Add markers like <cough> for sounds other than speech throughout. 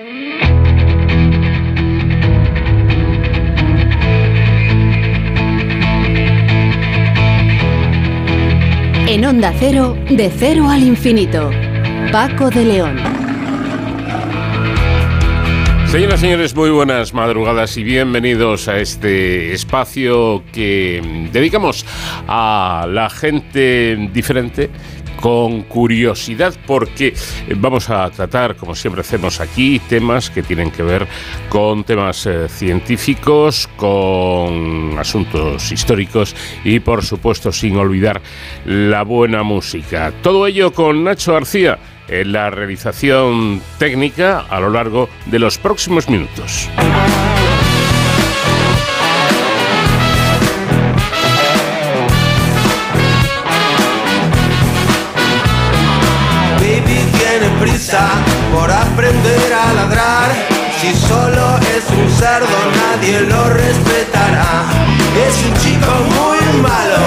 En Onda Cero, de cero al infinito. Paco de León. Señoras y señores, muy buenas madrugadas y bienvenidos a este espacio que dedicamos a la gente diferente con curiosidad porque vamos a tratar, como siempre hacemos aquí, temas que tienen que ver con temas eh, científicos, con asuntos históricos y por supuesto sin olvidar la buena música. Todo ello con Nacho García en la realización técnica a lo largo de los próximos minutos. Por aprender a ladrar. Si solo es un cerdo nadie lo respetará. Es un chico muy malo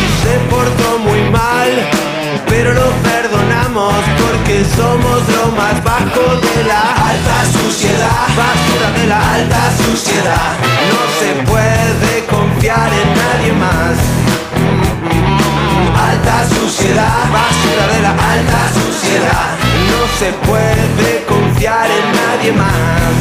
y se portó muy mal, pero lo perdonamos porque somos lo más bajo de la alta suciedad, basura de la alta suciedad. No se puede confiar en nadie más. Alta suciedad, basura de la alta suciedad. No se puede confiar en nadie más.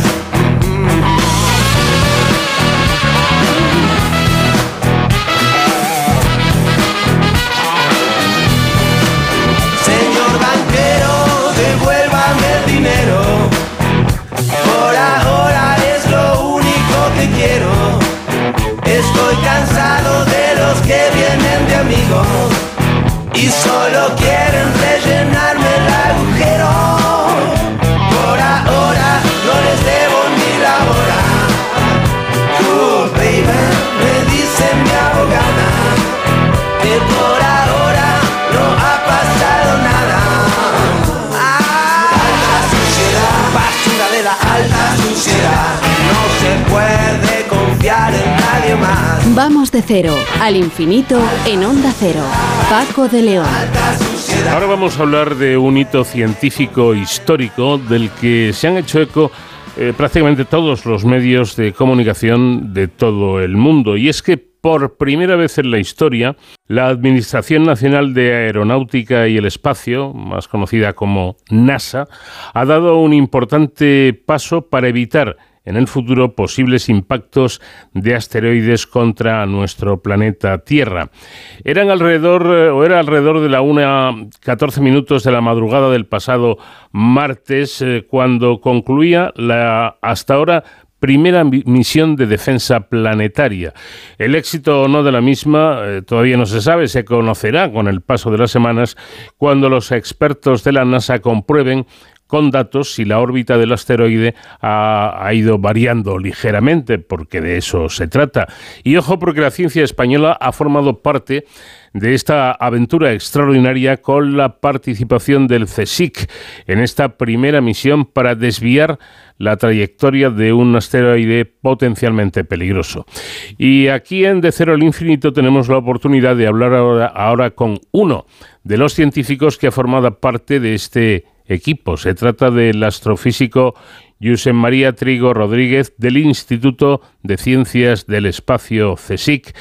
Señor banquero, devuélvame el dinero. Por ahora es lo único que quiero. Estoy cansado de los que vienen de amigos y solo quieren Vamos de cero al infinito en Onda Cero. Paco de León. Ahora vamos a hablar de un hito científico histórico del que se han hecho eco eh, prácticamente todos los medios de comunicación de todo el mundo. Y es que por primera vez en la historia, la Administración Nacional de Aeronáutica y el Espacio, más conocida como NASA, ha dado un importante paso para evitar en el futuro posibles impactos de asteroides contra nuestro planeta Tierra. Eran alrededor eh, o era alrededor de la 1.14 minutos de la madrugada del pasado martes eh, cuando concluía la hasta ahora primera mi- misión de defensa planetaria. El éxito o no de la misma eh, todavía no se sabe, se conocerá con el paso de las semanas cuando los expertos de la NASA comprueben con datos si la órbita del asteroide ha, ha ido variando ligeramente, porque de eso se trata. Y ojo, porque la ciencia española ha formado parte de esta aventura extraordinaria con la participación del CSIC en esta primera misión para desviar la trayectoria de un asteroide potencialmente peligroso. Y aquí en De Cero al Infinito tenemos la oportunidad de hablar ahora, ahora con uno de los científicos que ha formado parte de este equipo. Se trata del astrofísico Josep María Trigo Rodríguez del Instituto de Ciencias del Espacio CSIC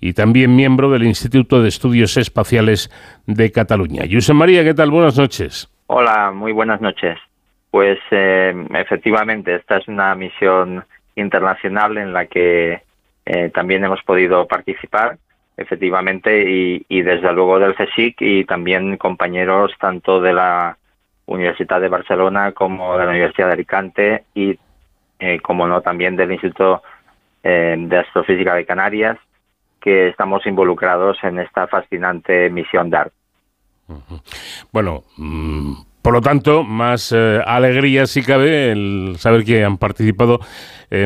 y también miembro del Instituto de Estudios Espaciales de Cataluña. Josep María, ¿qué tal? Buenas noches. Hola, muy buenas noches. Pues eh, efectivamente, esta es una misión internacional en la que eh, también hemos podido participar, efectivamente, y, y desde luego del CSIC y también compañeros tanto de la Universidad de Barcelona como de la Universidad de Alicante y, eh, como no, también del Instituto eh, de Astrofísica de Canarias, que estamos involucrados en esta fascinante misión DART. Bueno, mm, por lo tanto, más eh, alegría si cabe el saber que han participado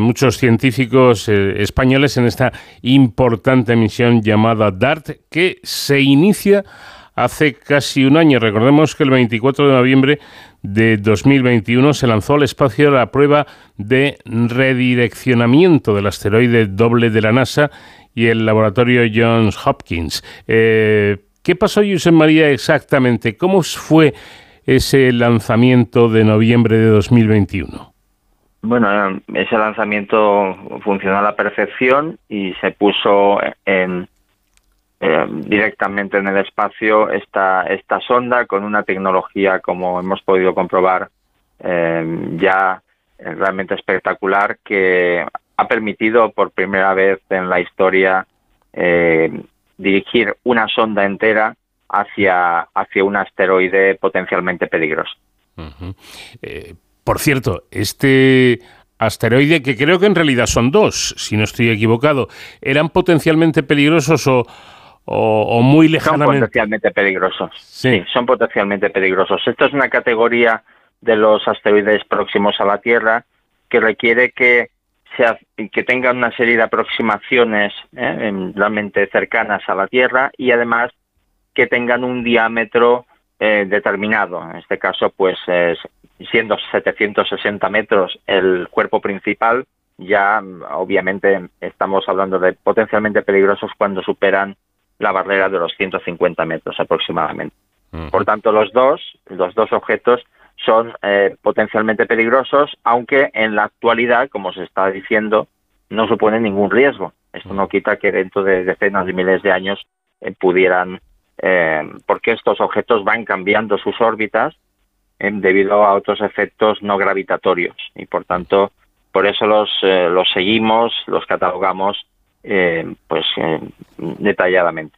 muchos científicos españoles en esta importante misión llamada DART, que se inicia hace casi un año. Recordemos que el 24 de noviembre de 2021 se lanzó al espacio la prueba de redireccionamiento del asteroide doble de la NASA y el laboratorio Johns Hopkins. Eh, ¿Qué pasó, Josep María, exactamente? ¿Cómo fue ese lanzamiento de noviembre de 2021? Bueno, ese lanzamiento funcionó a la perfección y se puso en, eh, directamente en el espacio esta, esta sonda con una tecnología, como hemos podido comprobar, eh, ya realmente espectacular que ha permitido por primera vez en la historia eh, dirigir una sonda entera hacia, hacia un asteroide potencialmente peligroso. por cierto, este asteroide, que creo que en realidad son dos, si no estoy equivocado, ¿eran potencialmente peligrosos o, o, muy lejanamente. Son potencialmente peligrosos. Sí. son potencialmente peligrosos. Esto es una categoría de los asteroides próximos a la Tierra que requiere que sea, que tengan una serie de aproximaciones ¿eh? realmente cercanas a la Tierra y además que tengan un diámetro eh, determinado. En este caso, pues siendo 760 metros el cuerpo principal, ya obviamente estamos hablando de potencialmente peligrosos cuando superan la barrera de los 150 metros aproximadamente. Por tanto, los dos, los dos objetos son eh, potencialmente peligrosos, aunque en la actualidad, como se está diciendo, no suponen ningún riesgo. Esto no quita que dentro de decenas de miles de años eh, pudieran, eh, porque estos objetos van cambiando sus órbitas debido a otros efectos no gravitatorios y por tanto por eso los, los seguimos, los catalogamos eh, pues eh, detalladamente.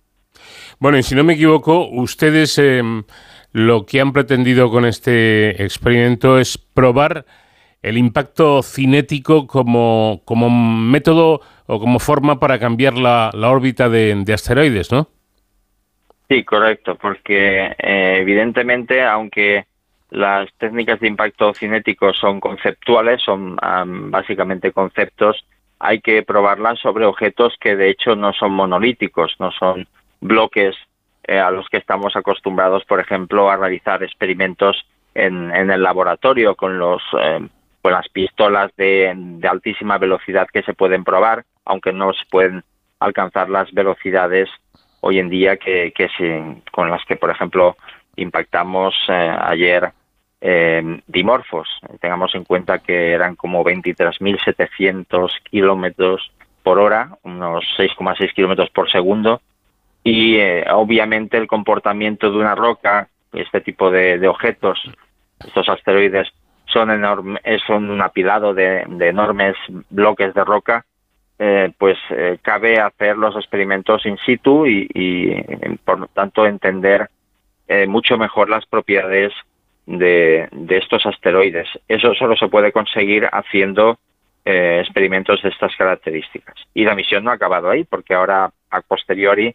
Bueno, y si no me equivoco, ustedes em, lo que han pretendido con este experimento es probar el impacto cinético como, como método o como forma para cambiar la, órbita de, asteroides, ¿no? Sí, correcto, porque eh, evidentemente, aunque las técnicas de impacto cinético son conceptuales, son básicamente conceptos hay que probarlas sobre objetos que de hecho no son monolíticos, no son bloques eh, a los que estamos acostumbrados, por ejemplo, a realizar experimentos en, el laboratorio con los eh, las pistolas de, altísima velocidad que se pueden probar, aunque no se pueden alcanzar las velocidades hoy en día que, que con las que, por ejemplo, impactamos eh, ayer eh, dimorfos. Tengamos en cuenta que eran como 23.700 kilómetros por hora, unos 6,6 kilómetros por segundo, y eh, obviamente el comportamiento de una roca, este tipo de, objetos, estos asteroides, son, enorme, son un apilado de, enormes bloques de roca, eh, pues eh, cabe hacer los experimentos in situ y, y por lo tanto entender mucho mejor las propiedades de, estos asteroides. Eso solo se puede conseguir haciendo eh, experimentos de estas características. Y la misión no ha acabado ahí, porque ahora, a posteriori,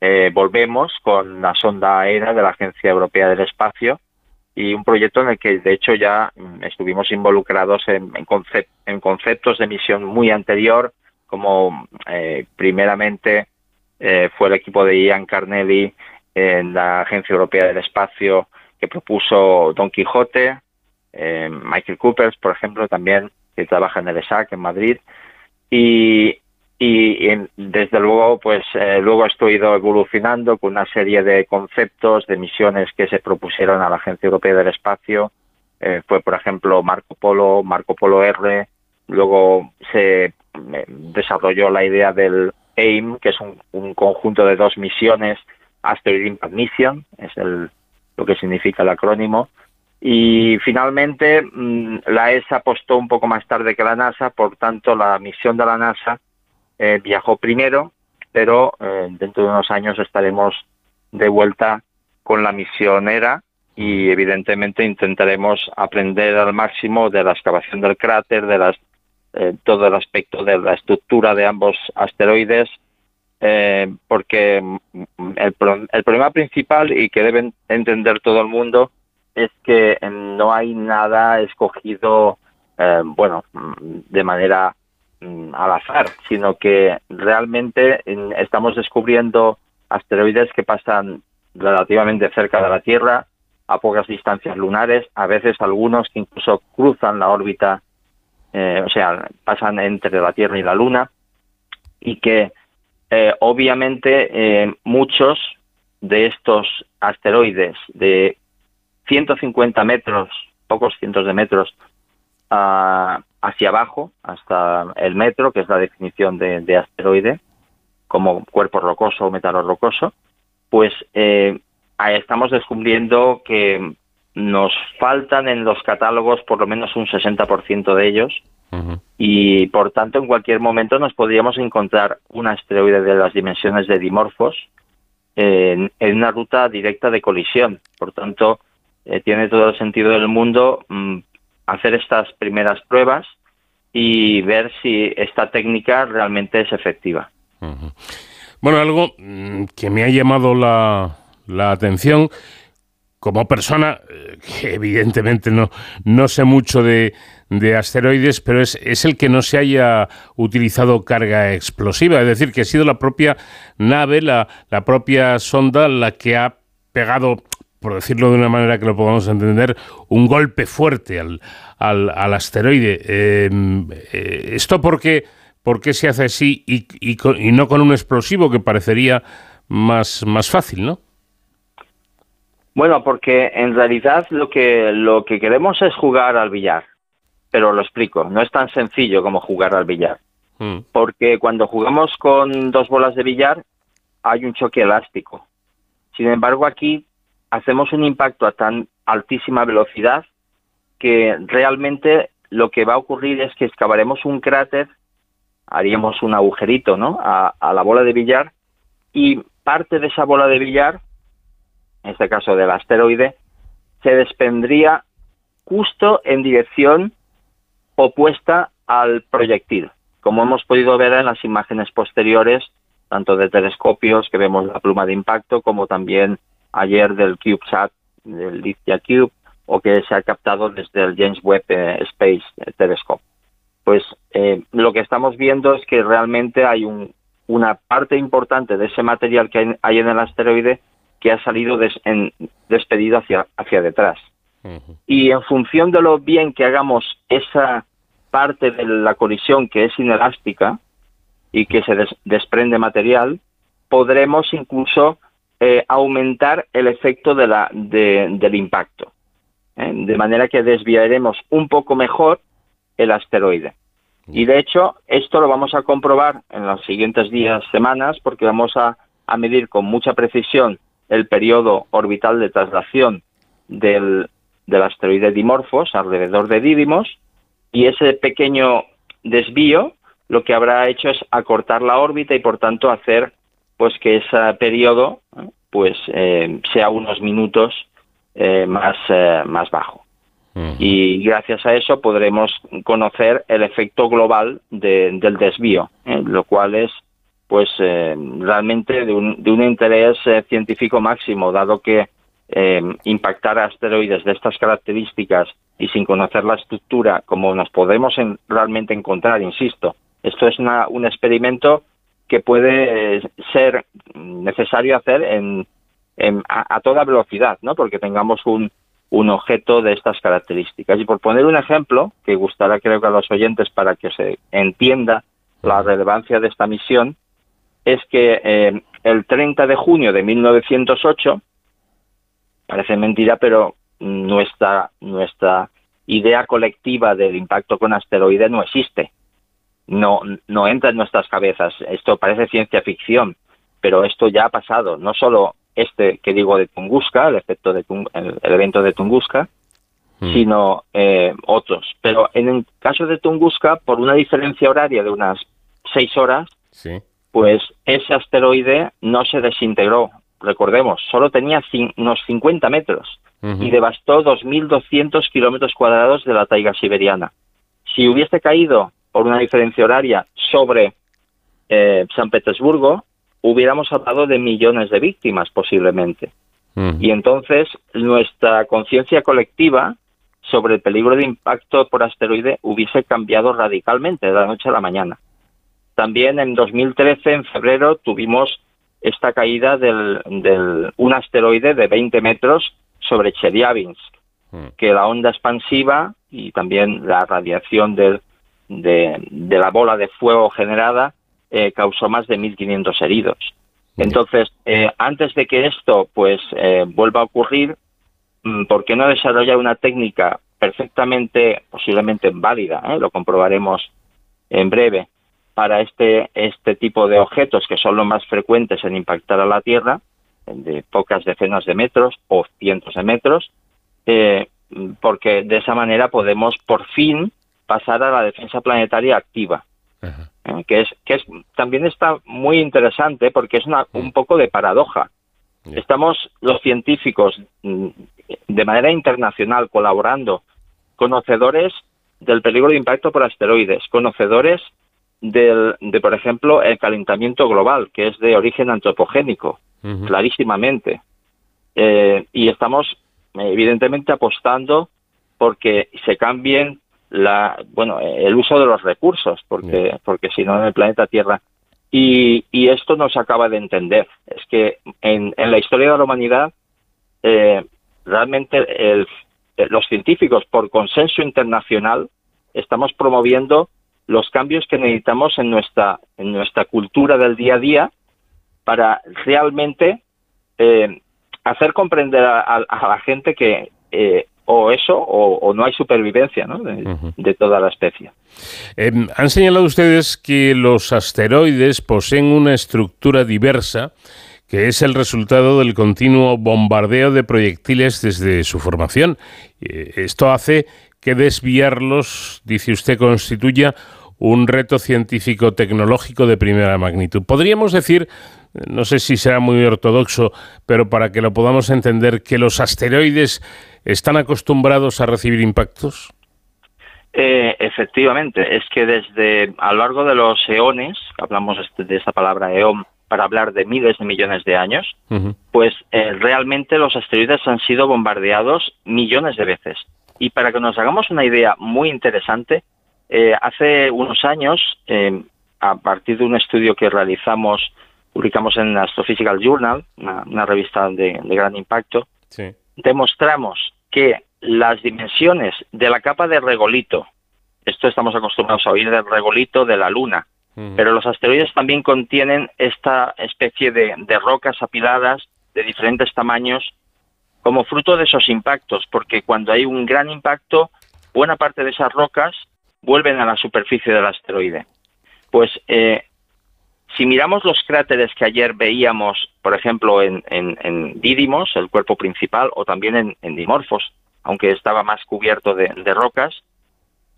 eh, volvemos con la sonda aérea de la Agencia Europea del Espacio y un proyecto en el que, de hecho, ya mm, estuvimos involucrados en, conceptos de misión muy anterior, como eh, primeramente fue el equipo de Ian Carnelli en la Agencia Europea del Espacio que propuso Don Quijote, eh, Michael Coopers, por ejemplo, también, que trabaja en el ESAC en Madrid, y, desde luego, pues eh, luego esto ha ido evolucionando con una serie de conceptos, de misiones que se propusieron a la Agencia Europea del Espacio, eh, fue, por ejemplo, Marco Polo, Marco Polo R, luego se desarrolló la idea del AIM, que es un, un conjunto de dos misiones, Asteroid Impact Mission, es el lo que significa el acrónimo. Y finalmente mm, la ESA apostó un poco más tarde que la NASA, por tanto la misión de la NASA eh, viajó primero, pero eh, dentro de unos años estaremos de vuelta con la misión ERA y evidentemente intentaremos aprender al máximo de la excavación del cráter, de las, eh, todo el aspecto de la estructura de ambos asteroides, eh, porque el, problema principal y que deben entender todo el mundo es que em, no hay nada escogido, eh, bueno, de manera mm, al azar, sino que realmente estamos descubriendo asteroides que pasan relativamente cerca de la Tierra, a pocas distancias lunares, a veces algunos que incluso cruzan la órbita, eh, o sea, pasan entre la Tierra y la Luna, y que eh, obviamente eh, muchos de estos asteroides de 150 metros, pocos cientos de metros, a, hacia abajo hasta el metro, que es la definición de, asteroide, como cuerpo rocoso o metalo rocoso, pues eh, estamos descubriendo que nos faltan en los catálogos por lo menos un 60% de ellos y por tanto en cualquier momento nos podríamos encontrar un asteroide de las dimensiones de Dimorphos en, una ruta directa de colisión. Por tanto, eh, tiene todo el sentido del mundo mm, hacer estas primeras pruebas y ver si esta técnica realmente es efectiva. Bueno, algo mm, que me ha llamado la, la atención como persona, eh, que evidentemente no, no sé mucho de, de asteroides, pero es, es, el que no se haya utilizado carga explosiva, es decir, que ha sido la propia nave, la, la propia sonda la que ha pegado, por decirlo de una manera que lo podamos entender, un golpe fuerte al, al, al asteroide. Em, eh, ¿Esto por qué, por qué, se hace así y, y, y no con un explosivo que parecería más, más fácil, no? Bueno, porque en realidad lo que, lo que queremos es jugar al billar, pero lo explico, no es tan sencillo como jugar al billar, mm. porque cuando jugamos con dos bolas de billar hay un choque elástico. Sin embargo, aquí hacemos un impacto a tan altísima velocidad que realmente lo que va a ocurrir es que excavaremos un cráter, haríamos un agujerito ¿no? a, a la bola de billar y parte de esa bola de billar en este caso del asteroide, se desprendría justo en dirección opuesta al proyectil. Como hemos podido ver en las imágenes posteriores, tanto de telescopios que vemos la pluma de impacto, como también ayer del CubeSat, del Lithia Cube, o que se ha captado desde el James Webb eh, Space Telescope. Pues eh, lo que estamos viendo es que realmente hay una parte importante de ese material que hay en el asteroide que ha salido despedido hacia, hacia detrás. Y en función de lo bien que hagamos esa parte de la colisión que es inelástica y que se desprende material, podremos incluso eh, aumentar el efecto de la, del impacto. ¿eh? De manera que desviaremos un poco mejor el asteroide. Y de hecho, esto lo vamos a comprobar en los siguientes días, semanas, porque vamos a, a medir con mucha precisión el periodo orbital de traslación del, del asteroide Dimorphos alrededor de Didymos y ese pequeño desvío lo que habrá hecho es acortar la órbita y por tanto hacer pues que ese periodo pues eh, sea unos minutos eh, más, eh, más bajo. Y gracias a eso podremos conocer el efecto global del desvío, lo cual es pues eh, realmente de un, de un interés eh, científico máximo, dado que eh, impactar asteroides de estas características y sin conocer la estructura como nos podemos realmente encontrar, insisto, esto es un experimento que puede ser necesario hacer en, a, toda velocidad, ¿no? Porque tengamos un, un objeto de estas características. Y por poner un ejemplo, que gustará creo que a los oyentes para que se entienda la relevancia de esta misión, es que eh, el 30 de junio de 1908, parece mentira, pero nuestra, nuestra idea colectiva del impacto con asteroides no existe. No, no entra en nuestras cabezas. Esto parece ciencia ficción, pero esto ya ha pasado. No solo este que digo de Tunguska, el, efecto de el, evento de Tunguska, mm. sino eh, otros. Pero en el caso de Tunguska, por una diferencia horaria de unas seis horas, sí pues ese asteroide no se desintegró. Recordemos, solo tenía unos 50 metros y devastó 2.200 kilómetros cuadrados de la taiga siberiana. Si hubiese caído por una diferencia horaria sobre eh, San Petersburgo, hubiéramos hablado de millones de víctimas posiblemente. Y entonces nuestra conciencia colectiva sobre el peligro de impacto por asteroide hubiese cambiado radicalmente de la noche a la mañana. También en 2013, en febrero, tuvimos esta caída del un asteroide de 20 metros sobre Chelyabinsk, hmm. que la onda expansiva y también la radiación de, de, la bola de fuego generada eh, causó más de 1.500 heridos. Entonces, eh, antes de que esto pues eh, vuelva a ocurrir, mm, ¿por qué no desarrollar una técnica perfectamente, posiblemente válida, lo comprobaremos en breve, para este, este tipo de objetos que son los más frecuentes en impactar a la Tierra, de pocas decenas de metros o cientos de metros, eh, porque de esa manera podemos por fin pasar a la defensa planetaria activa, eh, que es que es también está muy interesante porque es una, un poco de paradoja. Estamos los científicos mm, de manera internacional colaborando, conocedores del peligro de impacto por asteroides, conocedores del, de, por ejemplo, el calentamiento global, que es de origen antropogénico, clarísimamente. Eh, y estamos, evidentemente, apostando porque se cambien la, bueno, el uso de los recursos, porque, porque si no en el planeta Tierra. Y, y, esto no se acaba de entender. Es que en, en la historia de la humanidad, eh, realmente el, los científicos, por consenso internacional, estamos promoviendo los cambios que necesitamos en nuestra, en nuestra cultura del día a día para realmente eh, hacer comprender a, la gente que eh, o eso o, no hay supervivencia ¿no? de, toda la especie. Em, han señalado ustedes que los asteroides poseen una estructura diversa que es el resultado del continuo bombardeo de proyectiles desde su formación. Eh, esto hace que desviarlos, dice usted, constituya un reto científico-tecnológico de primera magnitud. Podríamos decir, no sé si será muy ortodoxo, pero para que lo podamos entender, que los asteroides están acostumbrados a recibir impactos. Eh, efectivamente, es que desde a lo largo de los eones, hablamos este, de esa palabra eón para hablar de miles de millones de años, pues eh, realmente los asteroides han sido bombardeados millones de veces. Y para que nos hagamos una idea muy interesante, eh, hace unos años, eh, a partir de un estudio que realizamos, publicamos en Astrophysical Journal, una, revista de, gran impacto, demostramos que las dimensiones de la capa de regolito, esto estamos acostumbrados a oír del regolito de la Luna, pero los asteroides también contienen esta especie de, de rocas apiladas de diferentes tamaños como fruto de esos impactos, porque cuando hay un gran impacto, buena parte de esas rocas vuelven a la superficie del asteroide. Pues eh, si miramos los cráteres que ayer veíamos, por ejemplo, en, en, Didymos, el cuerpo principal, o también en, Dimorphos, aunque estaba más cubierto de, rocas,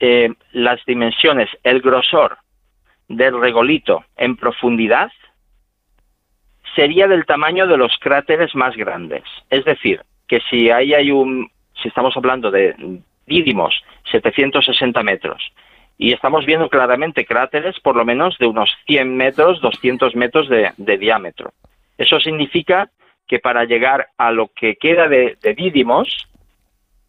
eh, las dimensiones, el grosor del regolito en profundidad sería del tamaño de los cráteres más grandes. Es decir, que si ahí hay un, si estamos hablando de Didymos, 760 metros, y estamos viendo claramente cráteres por lo menos de unos 100 metros, 200 metros de, diámetro. Eso significa que para llegar a lo que queda de, de Didymos,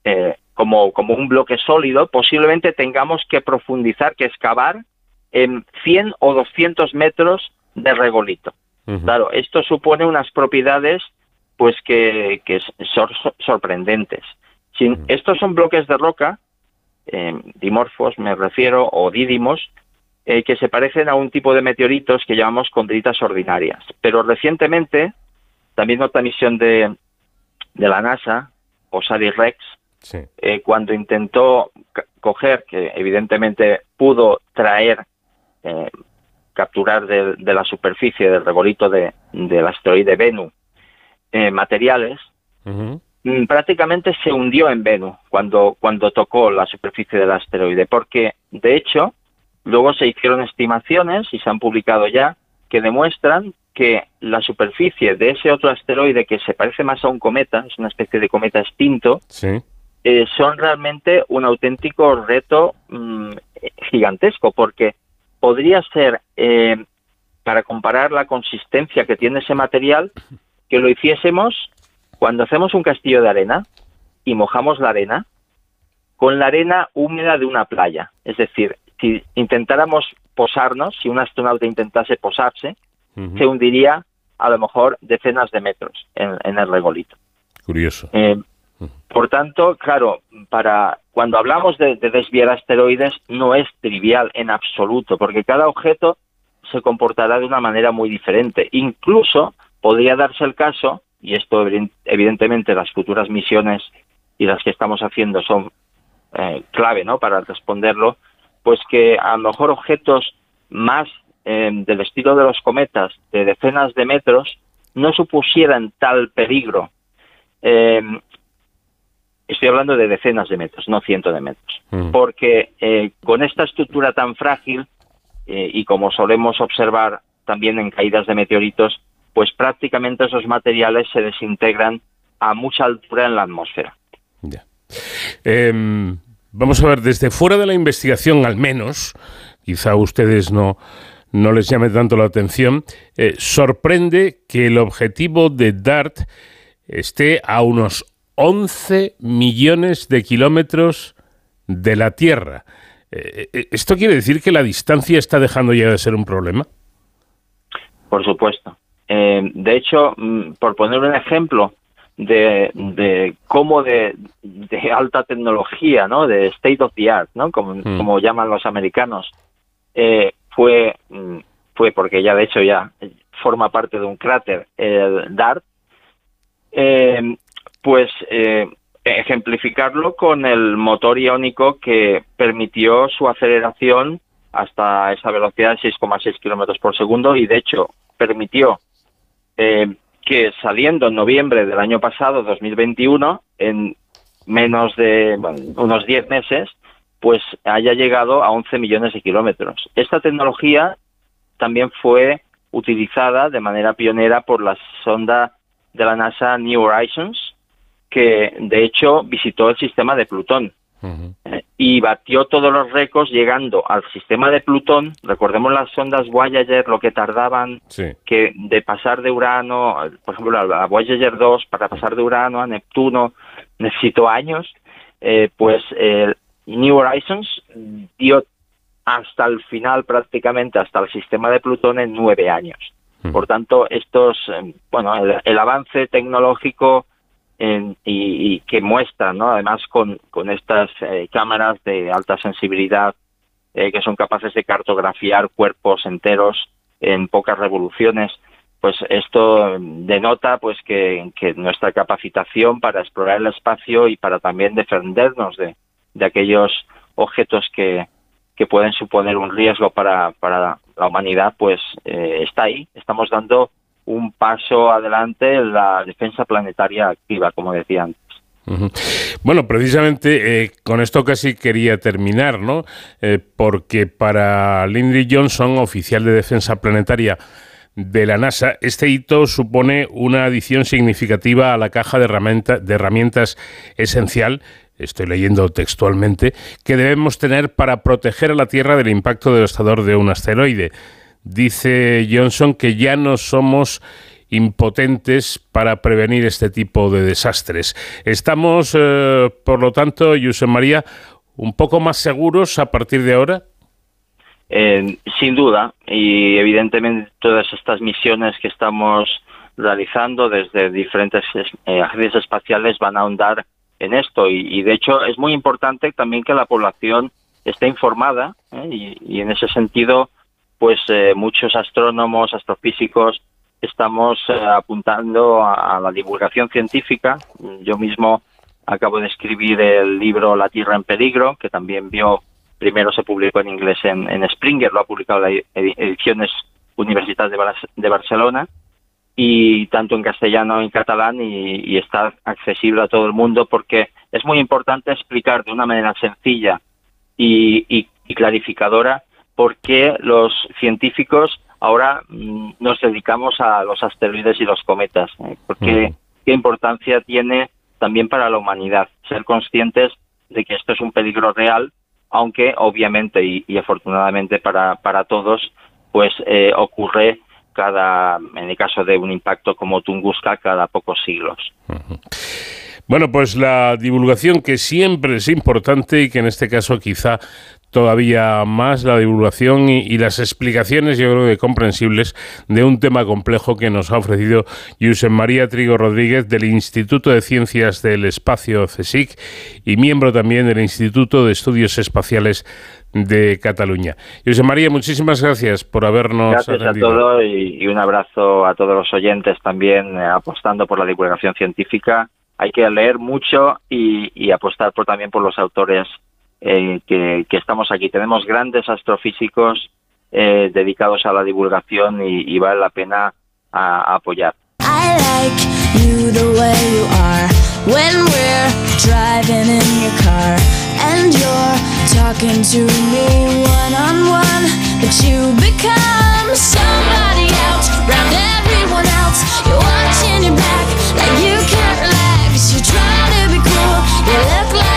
eh, como, como un bloque sólido, posiblemente tengamos que profundizar, que excavar en 100 o 200 metros de regolito. Claro, esto supone unas propiedades pues que, son sorprendentes. Estos son bloques de roca, eh, dimorfos me refiero, o dídimos, eh, que se parecen a un tipo de meteoritos que llamamos condritas ordinarias. Pero recientemente, también otra misión de, de la NASA, OSARIS-REx, eh, cuando intentó coger, que evidentemente pudo traer, capturar de, la superficie del revolito de, del asteroide Venus, eh, materiales, mm, prácticamente se hundió en Venus cuando, cuando tocó la superficie del asteroide, porque de hecho luego se hicieron estimaciones y se han publicado ya que demuestran que la superficie de ese otro asteroide que se parece más a un cometa, es una especie de cometa extinto, eh, son realmente un auténtico reto mm, gigantesco, porque podría ser, eh, para comparar la consistencia que tiene ese material, que lo hiciésemos cuando hacemos un castillo de arena y mojamos la arena con la arena húmeda de una playa. Es decir, si intentáramos posarnos, si un astronauta intentase posarse, se hundiría a lo mejor decenas de metros en, el regolito. Curioso. Eh, por tanto, claro, para cuando hablamos de, de, desviar asteroides no es trivial en absoluto, porque cada objeto se comportará de una manera muy diferente. Incluso podría darse el caso, y esto evidentemente las futuras misiones y las que estamos haciendo son eh, clave, ¿no? Para responderlo, pues que a lo mejor objetos más eh, del estilo de los cometas, de decenas de metros, no supusieran tal peligro. Eh, estoy hablando de decenas de metros, no cientos de metros, porque con esta estructura tan frágil y como solemos observar también en caídas de meteoritos, pues prácticamente esos materiales se desintegran a mucha altura en la atmósfera. Em, vamos a ver, desde fuera de la investigación al menos, quizá a ustedes no, no les llame tanto la atención, eh, sorprende que el objetivo de DART esté a unos 11 millones de kilómetros de la Tierra. Eh, eh, ¿Esto quiere decir que la distancia está dejando ya de ser un problema? Por supuesto. De hecho, mm, por poner un ejemplo, de, de cómo de, de, alta tecnología, ¿no? De state of the art, ¿no? Como, como llaman los americanos, eh, fue, mm, fue porque ya de hecho ya forma parte de un cráter, el DART, eh, pues eh, ejemplificarlo con el motor iónico que permitió su aceleración hasta esa velocidad de 6,6 kilómetros por segundo y de hecho permitió eh, que saliendo en noviembre del año pasado, 2021, en menos de unos 10 meses, pues haya llegado a 11 millones de kilómetros. Esta tecnología también fue utilizada de manera pionera por la sonda de la NASA New Horizons, que de hecho visitó el sistema de Plutón y batió todos los récords llegando al sistema de Plutón. Recordemos las sondas Voyager, lo que tardaban que de pasar de Urano, por ejemplo, la Voyager 2 para pasar de Urano a Neptuno necesitó años. Eh, pues New Horizons dio hasta el final prácticamente hasta el sistema de Plutón en nueve años. Por tanto, estos, eh, bueno, el avance tecnológico y, que muestran, ¿no? además con, con estas eh, cámaras de alta sensibilidad eh, que son capaces de cartografiar cuerpos enteros en pocas revoluciones, pues esto denota pues que, que, nuestra capacitación para explorar el espacio y para también defendernos de, de aquellos objetos que, que pueden suponer un riesgo para, para la humanidad, pues eh, está ahí. Estamos dando un paso adelante en la defensa planetaria activa, como decía antes. Bueno, precisamente eh, con esto casi quería terminar, ¿no? Eh, porque para Lindy Johnson, oficial de defensa planetaria de la NASA, este hito supone una adición significativa a la caja de, de herramientas esencial estoy leyendo textualmente, que debemos tener para proteger a la Tierra del impacto devastador de un asteroide. Dice Johnson que ya no somos impotentes para prevenir este tipo de desastres. Estamos, eh, por lo tanto, José María, un poco más seguros a partir de ahora. Eh, sin duda, y evidentemente todas estas misiones que estamos realizando desde diferentes eh, agencias espaciales van a ahondar en esto y, de hecho es muy importante también que la población esté informada y, y, en ese sentido pues eh, muchos astrónomos, astrofísicos, estamos eh, apuntando a, la divulgación científica. Yo mismo acabo de escribir el libro La Tierra en Peligro, que también vio, primero se publicó en inglés en, Springer, lo ha publicado la Ediciones Universidad de, Barcelona, y tanto en castellano en catalán, y, está accesible a todo el mundo porque es muy importante explicar de una manera sencilla y clarificadora por qué los científicos ahora mm, nos dedicamos a los asteroides y los cometas, ¿eh? porque qué importancia tiene también para la humanidad ser conscientes de que esto es un peligro real, aunque obviamente y, afortunadamente para, para todos, pues eh, ocurre cada, en el caso de un impacto como Tunguska, cada pocos siglos. Bueno, pues la divulgación que siempre es importante y que en este caso quizá todavía más la divulgación y, las explicaciones, yo creo que comprensibles, de un tema complejo que nos ha ofrecido Josep María Trigo Rodríguez del Instituto de Ciencias del Espacio CSIC y miembro también del Instituto de Estudios Espaciales de Cataluña. José María, muchísimas gracias por habernos Gracias a todos y, un abrazo a todos los oyentes también eh, apostando por la divulgación científica hay que leer mucho y, apostar por también por los autores eh, que, estamos aquí. Tenemos grandes astrofísicos eh, dedicados a la divulgación y, vale la pena apoyar. like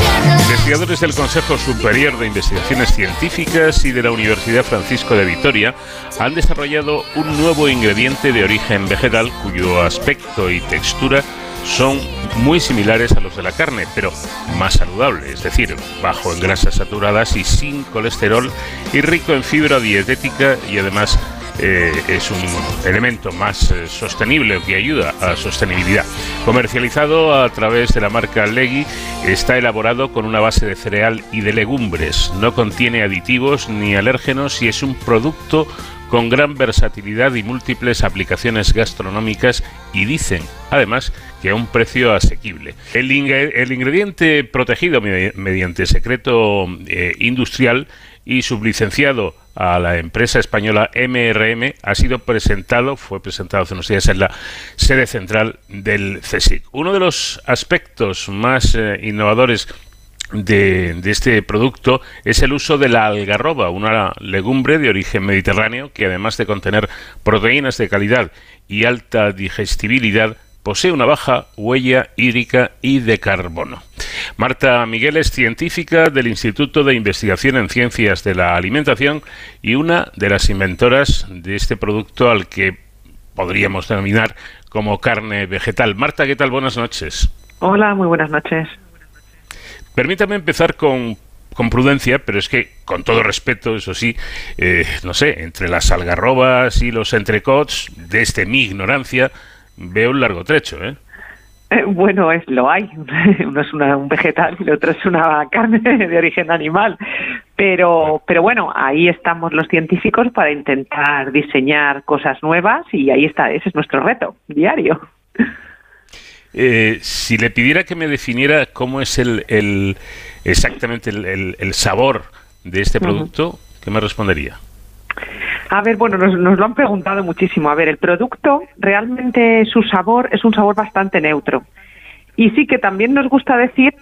Investigadores del Consejo Superior de Investigaciones Científicas y de la Universidad Francisco de Vitoria han desarrollado un nuevo ingrediente de origen vegetal cuyo aspecto y textura son muy similares a los de la carne, pero más saludable, es decir, bajo en grasas saturadas y sin colesterol y rico en fibra dietética y además eh, es un elemento más eh, sostenible que ayuda a sostenibilidad. Comercializado a través de la marca Legui, está elaborado con una base de cereal y de legumbres. No contiene aditivos ni alérgenos y es un producto con gran versatilidad y múltiples aplicaciones gastronómicas y dicen, además, que a un precio asequible. El, ingrediente protegido mediante secreto eh, industrial y sublicenciado a la empresa española MRM ha sido presentado, fue presentado hace unos días en la sede central del CSIC. Uno de los aspectos más eh, innovadores de, de, este producto es el uso de la algarroba, una legumbre de origen mediterráneo que además de contener proteínas de calidad y alta digestibilidad, posee una baja huella hídrica y de carbono. Marta Miguel es científica del Instituto de Investigación en Ciencias de la Alimentación y una de las inventoras de este producto al que podríamos denominar como carne vegetal. Marta, ¿qué tal? Buenas noches. Hola, muy buenas noches. Permítame empezar con con prudencia, pero es que, con todo respeto, eso sí, eh, no sé, entre las algarrobas y los entrecots, desde mi ignorancia, veo un largo trecho, ¿eh? eh bueno, es lo hay. <laughs> Uno es un vegetal y el otro es una carne <laughs> de origen animal. Pero, pero bueno, ahí estamos los científicos para intentar diseñar cosas nuevas y ahí está, ese es nuestro reto diario. Eh, si le pidiera que me definiera cómo es el, el exactamente el, el, sabor de este producto, ¿qué me respondería? A ver, bueno, nos, lo han preguntado muchísimo. A ver, el producto realmente su sabor es un sabor bastante neutro. Y sí que también nos gusta decir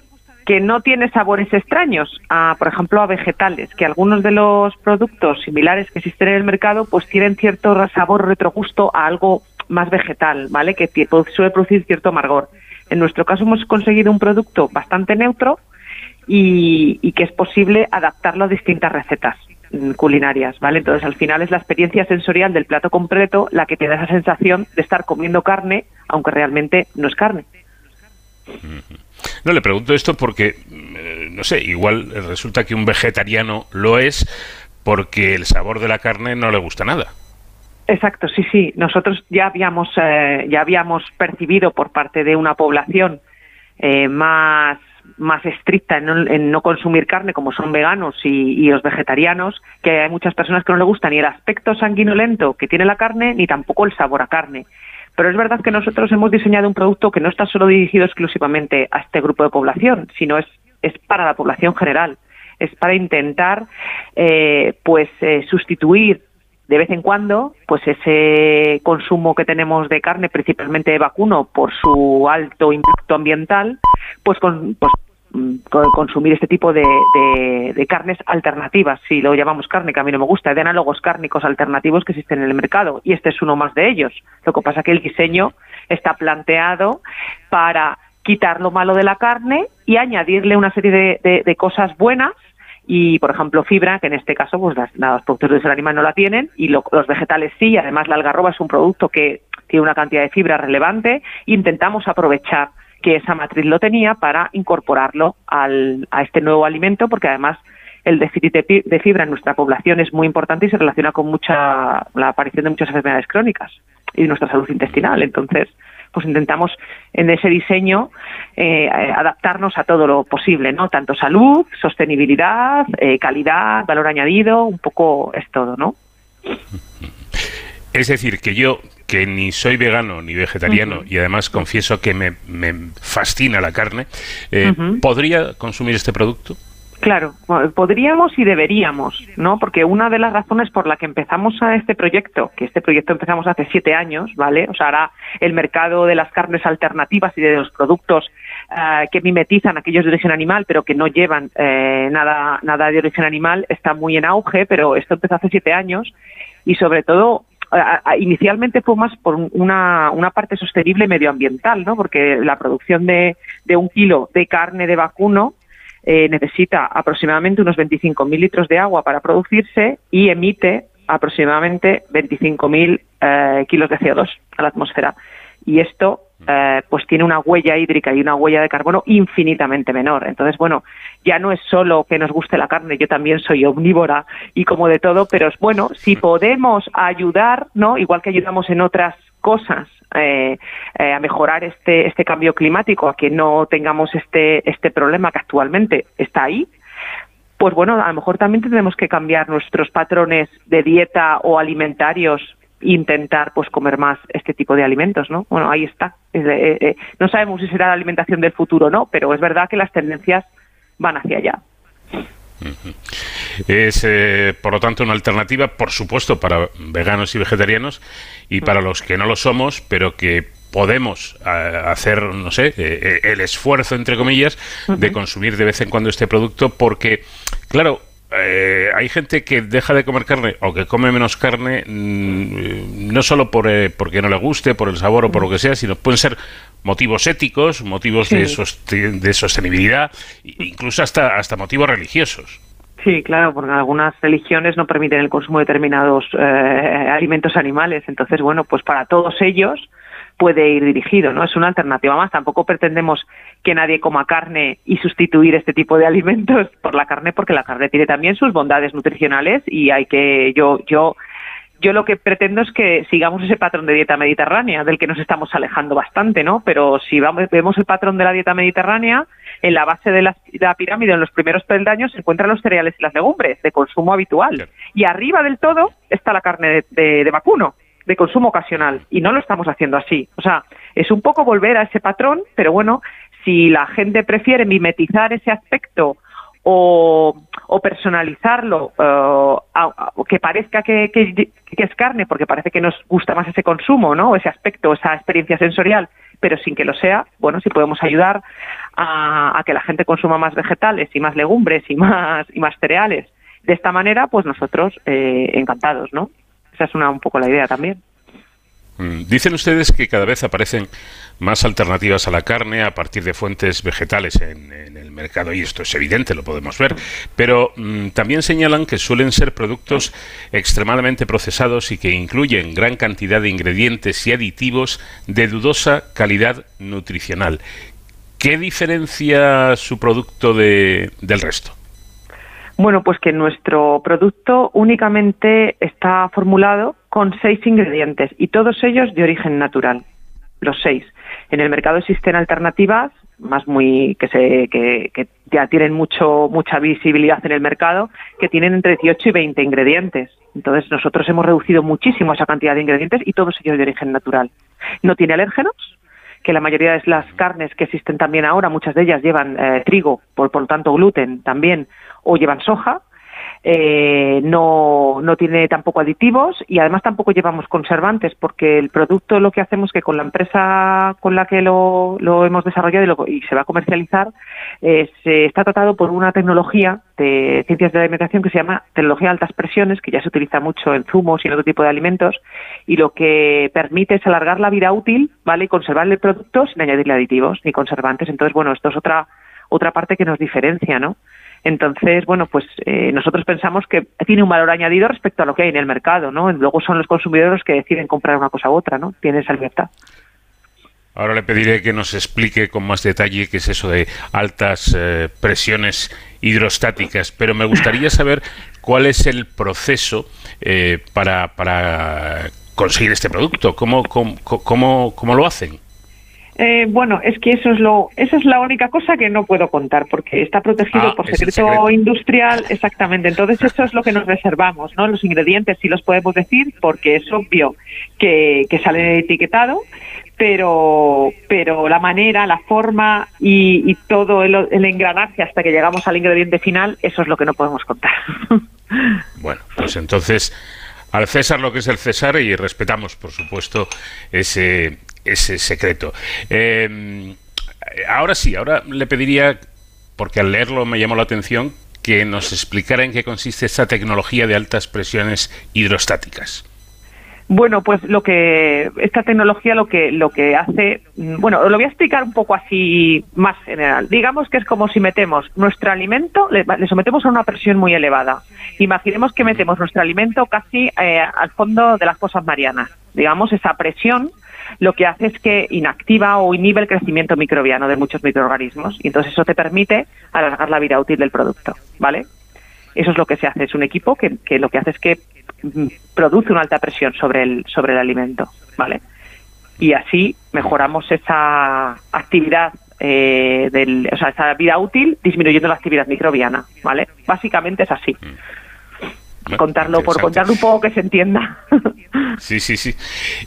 que no tiene sabores extraños, a, por ejemplo, a vegetales, que algunos de los productos similares que existen en el mercado pues tienen cierto sabor retrogusto a algo más vegetal, ¿vale? Que suele producir cierto amargor. En nuestro caso hemos conseguido un producto bastante neutro y, y que es posible adaptarlo a distintas recetas. Mm, culinarias, ¿vale? Entonces, al final es la experiencia sensorial del plato completo la que te da esa sensación de estar comiendo carne, aunque realmente no es carne. No, le pregunto esto porque, mm, no sé, igual resulta que un vegetariano lo es porque el sabor de la carne no le gusta nada. Exacto, sí, sí. Nosotros ya habíamos, eh, ya habíamos percibido por parte de una población eh, más más estricta en no, consumir carne, como son veganos y, los vegetarianos, que hay muchas personas que no le gusta ni el aspecto sanguinolento que tiene la carne, ni tampoco el sabor a carne. Pero es verdad que nosotros hemos diseñado un producto que no está solo dirigido exclusivamente a este grupo de población, sino es, es para la población general. Es para intentar, eh, pues, eh, sustituir de vez en cuando, pues ese consumo que tenemos de carne, principalmente de vacuno, por su alto impacto ambiental, pues, con, pues consumir este tipo de, carnes alternativas, si lo llamamos carne, que a mí no me gusta, de análogos cárnicos alternativos que existen en el mercado, y este es uno más de ellos. Lo que pasa es que el diseño está planteado para quitar lo malo de la carne y añadirle una serie de cosas buenas y, por ejemplo, fibra, que en este caso pues las, los productos del animal no la tienen y los vegetales sí. Además, la algarroba es un producto que tiene una cantidad de fibra relevante. Intentamos aprovechar que esa matriz lo tenía para incorporarlo al, a este nuevo alimento, porque además el déficit de fibra en nuestra población es muy importante y se relaciona con mucha la aparición de muchas enfermedades crónicas y nuestra salud intestinal. Entonces, pues intentamos en ese diseño eh, adaptarnos a todo lo posible, ¿no? Tanto salud, sostenibilidad, eh, calidad, valor añadido, un poco es todo, ¿no? Es decir, que yo, que ni soy vegano ni vegetariano y además confieso que me, fascina la carne, eh, ¿podría consumir este producto? Claro, podríamos y deberíamos, ¿no? Porque una de las razones por la que empezamos a este proyecto, que este proyecto empezamos hace siete años, ¿vale? O sea, ahora el mercado de las carnes alternativas y de los productos eh, que mimetizan aquellos de origen animal, pero que no llevan eh, nada, nada de origen animal, está muy en auge, pero esto empezó hace siete años y sobre todo inicialmente fue más por una, una parte sostenible medioambiental, ¿no? Porque la producción de, de un kilo de carne de vacuno eh, necesita aproximadamente unos 25.000 litros de agua para producirse y emite aproximadamente 25.000 eh, kilos de CO2 a la atmósfera. Y esto eh, pues tiene una huella hídrica y una huella de carbono infinitamente menor. Entonces, bueno, ya no es solo que nos guste la carne, yo también soy omnívora y como de todo, pero es bueno, si podemos ayudar, ¿no? Igual que ayudamos en otras cosas eh, eh, a mejorar este, este cambio climático, a que no tengamos este, este problema que actualmente está ahí, pues bueno, a lo mejor también tenemos que cambiar nuestros patrones de dieta o alimentarios e intentar pues comer más este tipo de alimentos, ¿no? Bueno, ahí está. Eh, no sabemos si será la alimentación del futuro o no, pero es verdad que las tendencias van hacia allá. Es, eh, por lo tanto, una alternativa, por supuesto, para veganos y vegetarianos y para los que no lo somos, pero que podemos eh, hacer, no sé, eh, el esfuerzo, entre comillas, de consumir de vez en cuando este producto, porque, claro, eh, hay gente que deja de comer carne o que come menos carne mm, no solo por, eh, porque no le guste, por el sabor o por lo que sea, sino pueden ser motivos éticos, motivos de, de sostenibilidad, incluso hasta, hasta motivos religiosos. Sí, claro, porque algunas religiones no permiten el consumo de determinados eh, alimentos animales. Entonces, bueno, pues para todos ellos puede ir dirigido, ¿no? Es una alternativa más. Tampoco pretendemos que nadie coma carne y sustituir este tipo de alimentos por la carne, porque la carne tiene también sus bondades nutricionales y hay que, yo, yo, yo lo que pretendo es que sigamos ese patrón de dieta mediterránea, del que nos estamos alejando bastante, ¿no? Pero si vamos, vemos el patrón de la dieta mediterránea, en la base de la, pirámide, en los primeros peldaños, se encuentran los cereales y las legumbres de consumo habitual. Y arriba del todo está la carne de vacuno de consumo ocasional y no lo estamos haciendo así. O sea, es un poco volver a ese patrón, pero bueno, si la gente prefiere mimetizar ese aspecto o, personalizarlo, uh, que parezca que, es carne, porque parece que nos gusta más ese consumo, ¿no? Ese aspecto, esa experiencia sensorial, pero sin que lo sea, bueno, si podemos ayudar a, que la gente consuma más vegetales y más legumbres y más, y más cereales de esta manera, pues nosotros eh, encantados, ¿no? Esa es una, un poco la idea también. Mm, dicen ustedes que cada vez aparecen más alternativas a la carne a partir de fuentes vegetales en, el mercado y esto es evidente, lo podemos ver, pero mm, también señalan que suelen ser productos extremadamente procesados y que incluyen gran cantidad de ingredientes y aditivos de dudosa calidad nutricional. ¿Qué diferencia su producto de, del resto? Bueno, pues que nuestro producto únicamente está formulado con seis ingredientes y todos ellos de origen natural, los seis. En el mercado existen alternativas más muy que se que, ya tienen mucho mucha visibilidad en el mercado que tienen entre 18 y 20 ingredientes. Entonces nosotros hemos reducido muchísimo esa cantidad de ingredientes y todos ellos de origen natural. No tiene alérgenos, que la mayoría de las carnes que existen también ahora, muchas de ellas llevan eh, trigo, por, por tanto gluten también, o llevan soja. eh, no, no tiene tampoco aditivos y además tampoco llevamos conservantes porque el producto lo que hacemos que con la empresa con la que lo, lo hemos desarrollado y, se va a comercializar eh, se está tratado por una tecnología de ciencias de la alimentación que se llama tecnología de altas presiones que ya se utiliza mucho en zumos y en otro tipo de alimentos y lo que permite es alargar la vida útil vale y conservar el producto sin añadirle aditivos ni conservantes entonces bueno esto es otra otra parte que nos diferencia no entonces, bueno, pues eh, nosotros pensamos que tiene un valor añadido respecto a lo que hay en el mercado, ¿no? Luego son los consumidores los que deciden comprar una cosa u otra, ¿no? Tienen esa libertad. Ahora le pediré que nos explique con más detalle qué es eso de altas eh, presiones hidrostáticas, pero me gustaría saber cuál es el proceso eh, para, para conseguir este producto, cómo, cómo, cómo, cómo lo hacen. Eh, bueno, es que eso es lo, esa es la única cosa que no puedo contar porque está protegido Ah, por secreto, secreto. industrial, exactamente. Entonces eso es lo que nos reservamos, ¿no? Los ingredientes sí los podemos decir porque es obvio que, que sale etiquetado, pero, pero la manera, la forma y, y todo el, el engranaje hasta que llegamos al ingrediente final, eso es lo que no podemos contar. <laughs> Bueno, pues entonces al César lo que es el César y respetamos, por supuesto, ese, ese secreto. Eh, ahora sí, ahora le pediría, porque al leerlo me llamó la atención, que nos explicara en qué consiste esta tecnología de altas presiones hidrostáticas. Bueno, pues lo que esta tecnología lo que lo que hace, mm, bueno, lo voy a explicar un poco así más general. Digamos que es como si metemos nuestro alimento, le, le sometemos a una presión muy elevada. Imaginemos que metemos nuestro alimento casi eh, al fondo de las fosas marianas. Digamos, esa presión lo que hace es que inactiva o inhibe el crecimiento microbiano de muchos microorganismos y entonces eso te permite alargar la vida útil del producto, ¿vale? Eso es lo que se hace. Es un equipo que, que lo que hace es que mm, produce una alta presión sobre el, sobre el alimento, ¿vale? Y así mejoramos esa actividad, eh, del, o sea, esa vida útil disminuyendo la actividad microbiana, ¿vale? Básicamente es así. Bueno, Contarlo por contarlo un poco que se entienda. <laughs> Sí, sí, sí.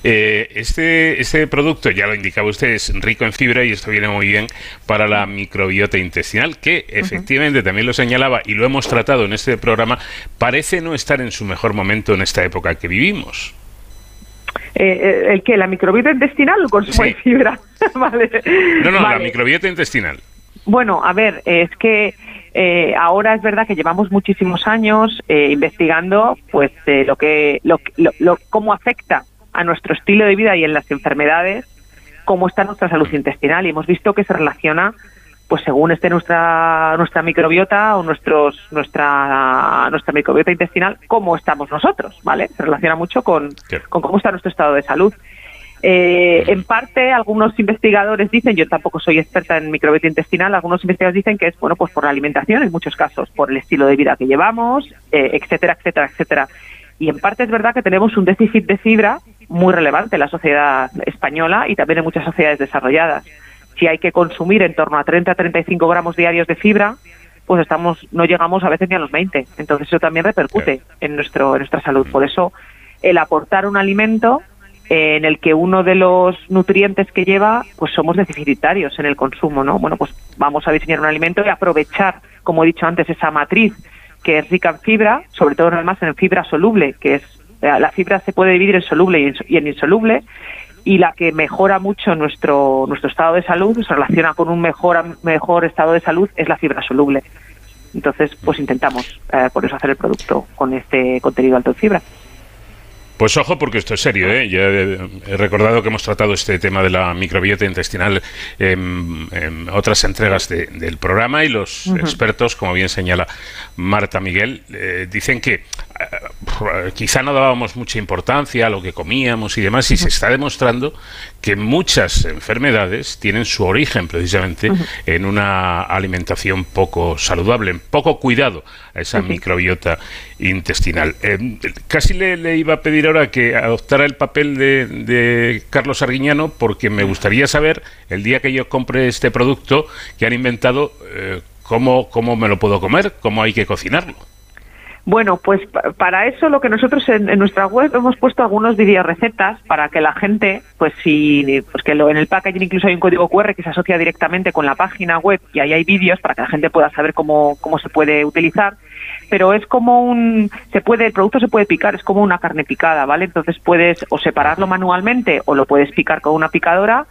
Eh, este, este producto, ya lo indicaba usted, es rico en fibra y esto viene muy bien para la microbiota intestinal, que efectivamente también lo señalaba y lo hemos tratado en este programa, parece no estar en su mejor momento en esta época que vivimos. Eh, eh, ¿El qué? ¿La microbiota intestinal o consumo Sí. de fibra? <laughs> vale. No, no, la microbiota intestinal. Bueno, a ver, es que eh, ahora es verdad que llevamos muchísimos años eh, investigando, pues, eh, lo que, lo, lo- lo- cómo afecta a nuestro estilo de vida y en las enfermedades, cómo está nuestra salud intestinal y hemos visto que se relaciona, pues, según esté nuestra nuestra microbiota o nuestros nuestra nuestra microbiota intestinal, cómo estamos nosotros, ¿vale? Se relaciona mucho con, con cómo está nuestro estado de salud. Eh, en parte, algunos investigadores dicen, yo tampoco soy experta en microbiota intestinal, algunos investigadores dicen que es bueno pues por la alimentación en muchos casos, por el estilo de vida que llevamos, eh, etcétera, etcétera, etcétera. Y en parte es verdad que tenemos un déficit de fibra muy relevante en la sociedad española y también en muchas sociedades desarrolladas. Si hay que consumir en torno a 30 a 35 gramos diarios de fibra, pues estamos no llegamos a veces ni a los 20. Entonces eso también repercute en nuestro en nuestra salud. Por eso el aportar un alimento en el que uno de los nutrientes que lleva, pues somos deficitarios en el consumo, ¿no? Bueno, pues vamos a diseñar un alimento y aprovechar, como he dicho antes, esa matriz que es rica en fibra, sobre todo además en fibra soluble, que es eh, la fibra se puede dividir en soluble y en, y en insoluble y la que mejora mucho nuestro nuestro estado de salud, se relaciona con un mejor mejor estado de salud es la fibra soluble. Entonces, pues intentamos eh, por eso hacer el producto con este contenido alto en fibra. Pues ojo, porque esto es serio, ¿eh? Ya he, he recordado que hemos tratado este tema de la microbiota intestinal en, en otras entregas de- del programa y los expertos, como bien señala Marta Miguel, eh, dicen que eh, quizá no dábamos mucha importancia a lo que comíamos y demás, y se está demostrando que muchas enfermedades tienen su origen precisamente en una alimentación poco saludable, en poco cuidado a esa microbiota intestinal. Eh, casi le, le iba a pedir ahora que adoptara el papel de, de Carlos Arguiñano porque me gustaría saber el día que yo compre este producto que han inventado eh, cómo, cómo me lo puedo comer, cómo hay que cocinarlo. Bueno, pues para eso lo que nosotros en, nuestra web hemos puesto algunos recetas para que la gente, pues si, pues que lo, en el packaging incluso hay un código QR que se asocia directamente con la página web y ahí hay vídeos para que la gente pueda saber cómo, cómo se puede utilizar. Pero es como un, se puede, el producto se puede picar, es como una carne picada, ¿vale? Entonces puedes o separarlo manualmente o lo puedes picar con una picadora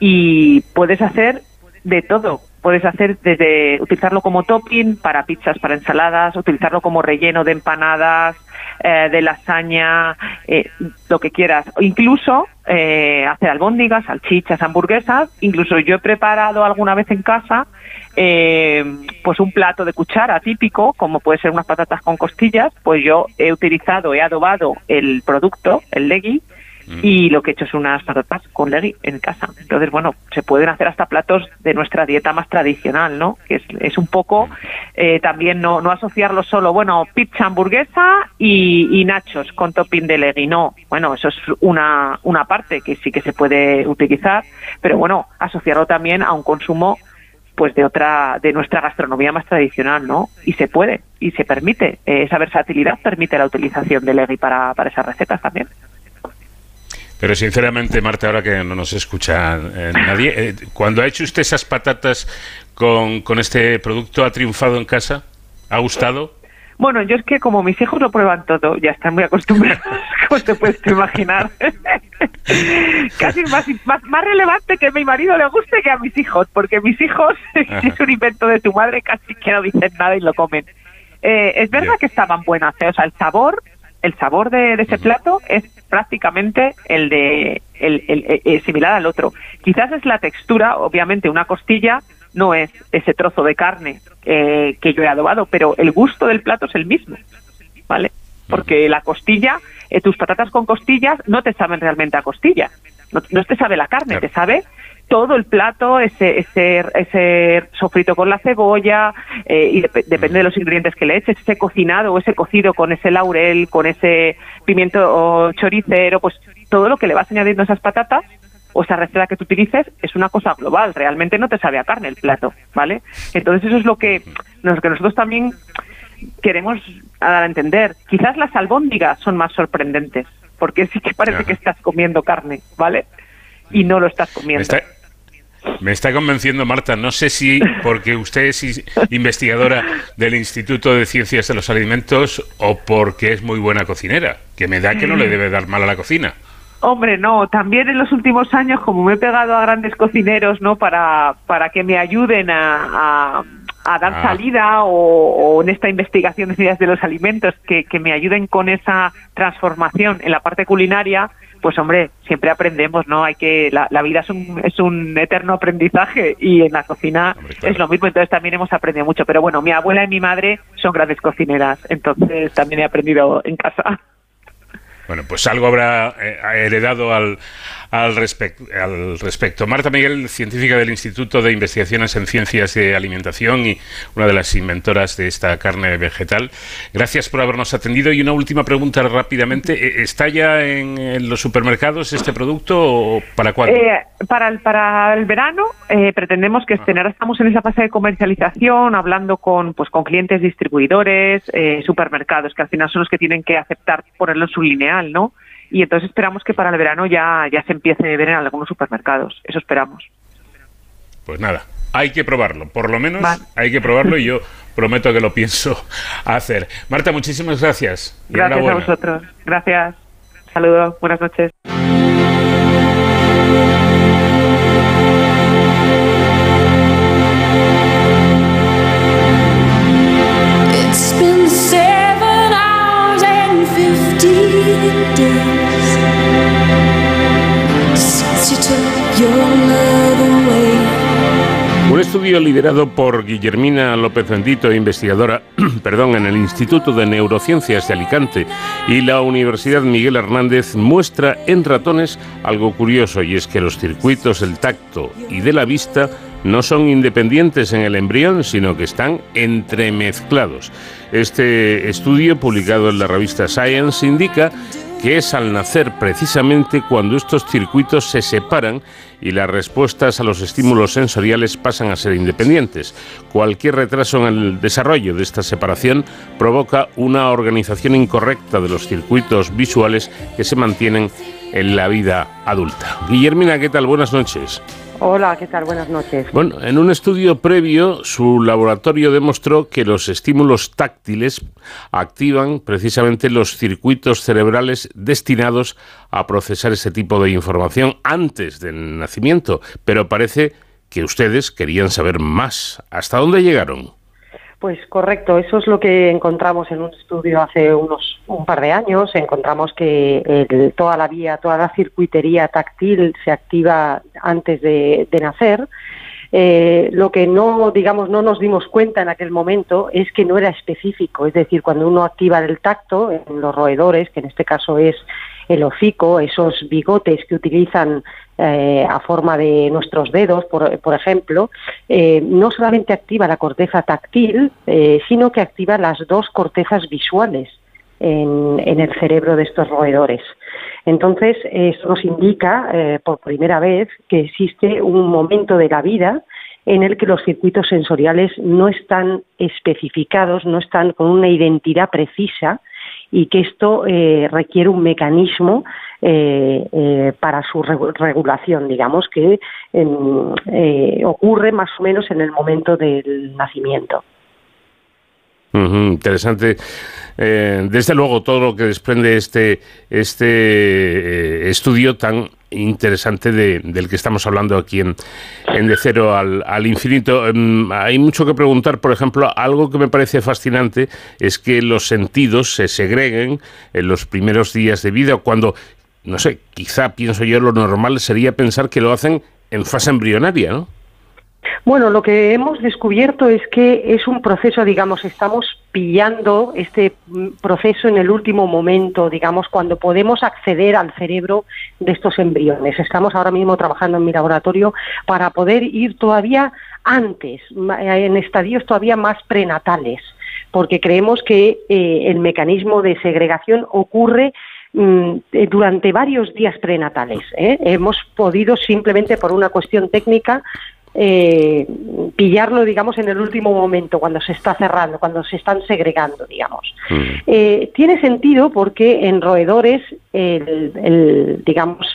y puedes hacer de todo puedes hacer desde utilizarlo como topping para pizzas, para ensaladas, utilizarlo como relleno de empanadas, eh, de lasaña, eh, lo que quieras. Incluso eh, hacer albóndigas, salchichas, hamburguesas. Incluso yo he preparado alguna vez en casa pues un plato de cuchara típico, como puede ser unas patatas con costillas. Pues yo he utilizado, he adobado el producto, el legui, Mm. y lo que he hecho es unas patatas con legui en casa. Entonces, bueno, se pueden hacer hasta platos de nuestra dieta más tradicional, ¿no? Que es, un poco eh, también no, no asociarlo solo, bueno, pizza, hamburguesa y, nachos con topping de legui. No, bueno, eso es una, una parte que sí que se puede utilizar, pero bueno, asociarlo también a un consumo pues de otra de nuestra gastronomía más tradicional, ¿no? Y se puede y se permite eh, esa versatilidad permite la utilización de legui para, para esas recetas también. Pero sinceramente, Marta, ahora que no nos escucha eh, nadie, eh, cuando ha hecho usted esas patatas con, con este producto, ¿ha triunfado en casa? ¿Ha gustado? Bueno, yo es que como mis hijos lo prueban todo, ya están muy acostumbrados, <laughs> como te puedes imaginar. <laughs> Casi más, más, relevante que a mi marido le guste que a mis hijos, porque mis hijos, si <laughs> es un invento de tu madre, casi que no dicen nada y lo comen. Eh, es verdad que estaban buenas, o sea, el sabor el sabor de, ese plato es prácticamente el de el, el, el, similar al otro. Quizás es la textura, obviamente una costilla no es ese trozo de carne eh, que yo he adobado, pero el gusto del plato es el mismo, ¿vale? Porque la costilla, eh, tus patatas con costillas no te saben realmente a costilla, no, no te sabe la carne, te sabe todo el plato, ese, ese, ese sofrito con la cebolla, eh, y depende de los ingredientes que le eches, ese cocinado o ese cocido con ese laurel, con ese pimiento choricero, pues todo lo que le vas añadiendo a esas patatas o esa receta que tú utilices es una cosa global, realmente no te sabe a carne el plato, ¿vale? Entonces eso es lo que, lo que nosotros también queremos dar a entender. Quizás las albóndigas son más sorprendentes, porque sí que parece que estás comiendo carne, ¿vale? Y no lo estás comiendo. Me está convenciendo Marta, no sé si porque usted es investigadora del Instituto de Ciencias de los Alimentos o porque es muy buena cocinera, que me da que no le debe dar mal a la cocina. Hombre, no, también en los últimos años, como me he pegado a grandes cocineros, ¿no? Para, para que me ayuden a, a, dar ah. salida o, en esta investigación de ciencias de los alimentos, que, que me ayuden con esa transformación en la parte culinaria, pues hombre, siempre aprendemos, ¿no? Hay que la, vida es un, es un eterno aprendizaje y en la cocina es lo mismo, entonces también hemos aprendido mucho. Pero bueno, mi abuela y mi madre son grandes cocineras, entonces también he aprendido en casa. Bueno, pues algo habrá eh, heredado al, al, al respecto. Marta Miguel, científica del Instituto de Investigaciones en Ciencias de Alimentación y una de las inventoras de esta carne vegetal. Gracias por habernos atendido. Y una última pregunta rápidamente. Eh, ¿Está ya en, los supermercados este producto o para cuándo? Eh, para, el, para el verano pretendemos que estén. Ahora estamos en esa fase de comercialización, hablando con, pues, con clientes distribuidores, supermercados, que al final son los que tienen que aceptar ponerlo en su línea ¿no? Y entonces esperamos que para el verano ya, ya se empiece a ver en algunos supermercados. Eso esperamos. Pues nada, hay que probarlo, por lo menos hay que probarlo y yo prometo que lo pienso <laughs> hacer. Marta, muchísimas gracias. gracias a vosotros. Gracias. Saludos. Buenas noches. Un estudio liderado por Guillermina López Bendito, investigadora <clears throat> perdón, en el Instituto de Neurociencias de Alicante y la Universidad Miguel Hernández, muestra en ratones algo curioso y es que los circuitos del tacto y de la vista no son independientes en el embrión, sino que están entremezclados. Este estudio, publicado en la revista Science, indica que es al nacer precisamente cuando estos circuitos se separan y las respuestas a los estímulos sensoriales pasan a ser independientes. Cualquier retraso en el desarrollo de esta separación provoca una organización incorrecta de los circuitos visuales que se mantienen en la vida adulta. Guillermina, ¿qué tal? Buenas noches. Hola, ¿qué tal? Buenas noches. Bueno, en un estudio previo, su laboratorio demostró que los estímulos táctiles activan precisamente los circuitos cerebrales destinados a procesar ese tipo de información antes del nacimiento, pero parece que ustedes querían saber más. ¿Hasta dónde llegaron? Pues correcto, eso es lo que encontramos en un estudio hace unos un par de años. Encontramos que toda la vía, toda la circuitería táctil se activa antes de, nacer. Eh, lo que no, digamos, no nos dimos cuenta en aquel momento es que no era específico. Es decir, cuando uno activa el tacto en los roedores, que en este caso es el hocico, esos bigotes que utilizan eh, a forma de nuestros dedos, por, ejemplo, eh, no solamente activa la corteza táctil, eh, sino que activa las dos cortezas visuales en, el cerebro de estos roedores. Entonces, esto nos indica por primera vez que existe un momento de la vida en el que los circuitos sensoriales no están especificados, no están con una identidad precisa, y que esto eh, requiere un mecanismo eh, eh, para su regulación, digamos, que ocurre más o menos en el momento del nacimiento. Interesante. desde luego, todo lo que desprende este, este estudio tan interesante del que estamos hablando aquí en, De Cero al, Infinito. Em, hay mucho que preguntar, por ejemplo, algo que me parece fascinante es que los sentidos se segreguen en los primeros días de vida, cuando, no sé, quizá pienso yo lo normal sería pensar que lo hacen en fase embrionaria, ¿no? Bueno, lo que hemos descubierto es que es un proceso, digamos, estamos pillando este mm, proceso en el último momento, digamos, cuando podemos acceder al cerebro de estos embriones. Estamos ahora mismo trabajando en mi laboratorio para poder ir todavía antes, en estadios todavía más prenatales, porque creemos que eh, el mecanismo de segregación ocurre mm, eh, durante varios días prenatales. ¿eh? Hemos podido simplemente por una cuestión técnica eh, pillarlo, digamos, en el último momento, cuando se está cerrando, cuando se están segregando, digamos. Mm. Eh, tiene sentido porque en roedores, el digamos,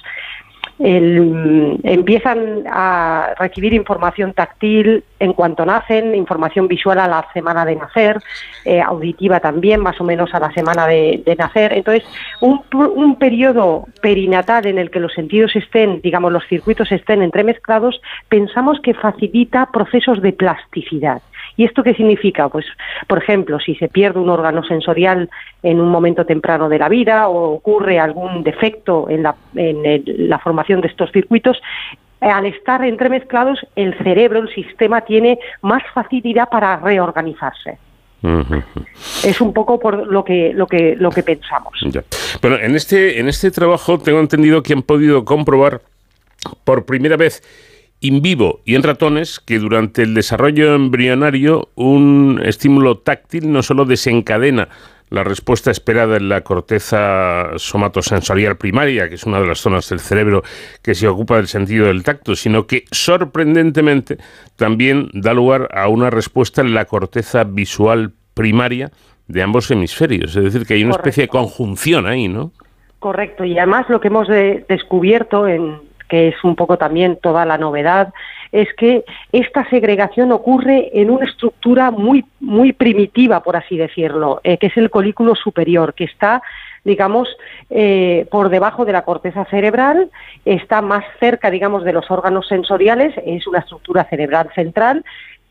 el, empiezan a recibir información táctil en cuanto nacen, información visual a la semana de nacer, eh, auditiva también, más o menos a la semana de, nacer. Entonces, un, un, periodo perinatal en el que los sentidos estén, digamos, los circuitos estén entremezclados, pensamos que facilita procesos de plasticidad. ¿Y esto qué significa? Pues, por ejemplo, si se pierde un órgano sensorial en un momento temprano de la vida o ocurre algún defecto en la, en la formación de estos circuitos, al estar entremezclados, el cerebro, el sistema, tiene más facilidad para reorganizarse. Es un poco por lo que lo que lo que pensamos. Bueno, en este en este trabajo tengo entendido que han podido comprobar por primera vez in vivo y en ratones que durante el desarrollo embrionario un estímulo táctil no solo desencadena la respuesta esperada en la corteza somatosensorial primaria, que es una de las zonas del cerebro que se ocupa del sentido del tacto, sino que sorprendentemente también da lugar a una respuesta en la corteza visual primaria de ambos hemisferios. Es decir, que hay una especie de conjunción ahí, ¿no? Correcto, y además lo que hemos descubierto en que es un poco también toda la novedad, es que esta segregación ocurre en una estructura muy, muy primitiva, por así decirlo, eh, que es el colículo superior, que está digamos, eh, por debajo de la corteza cerebral, está más cerca, digamos, de los órganos sensoriales, es una estructura cerebral central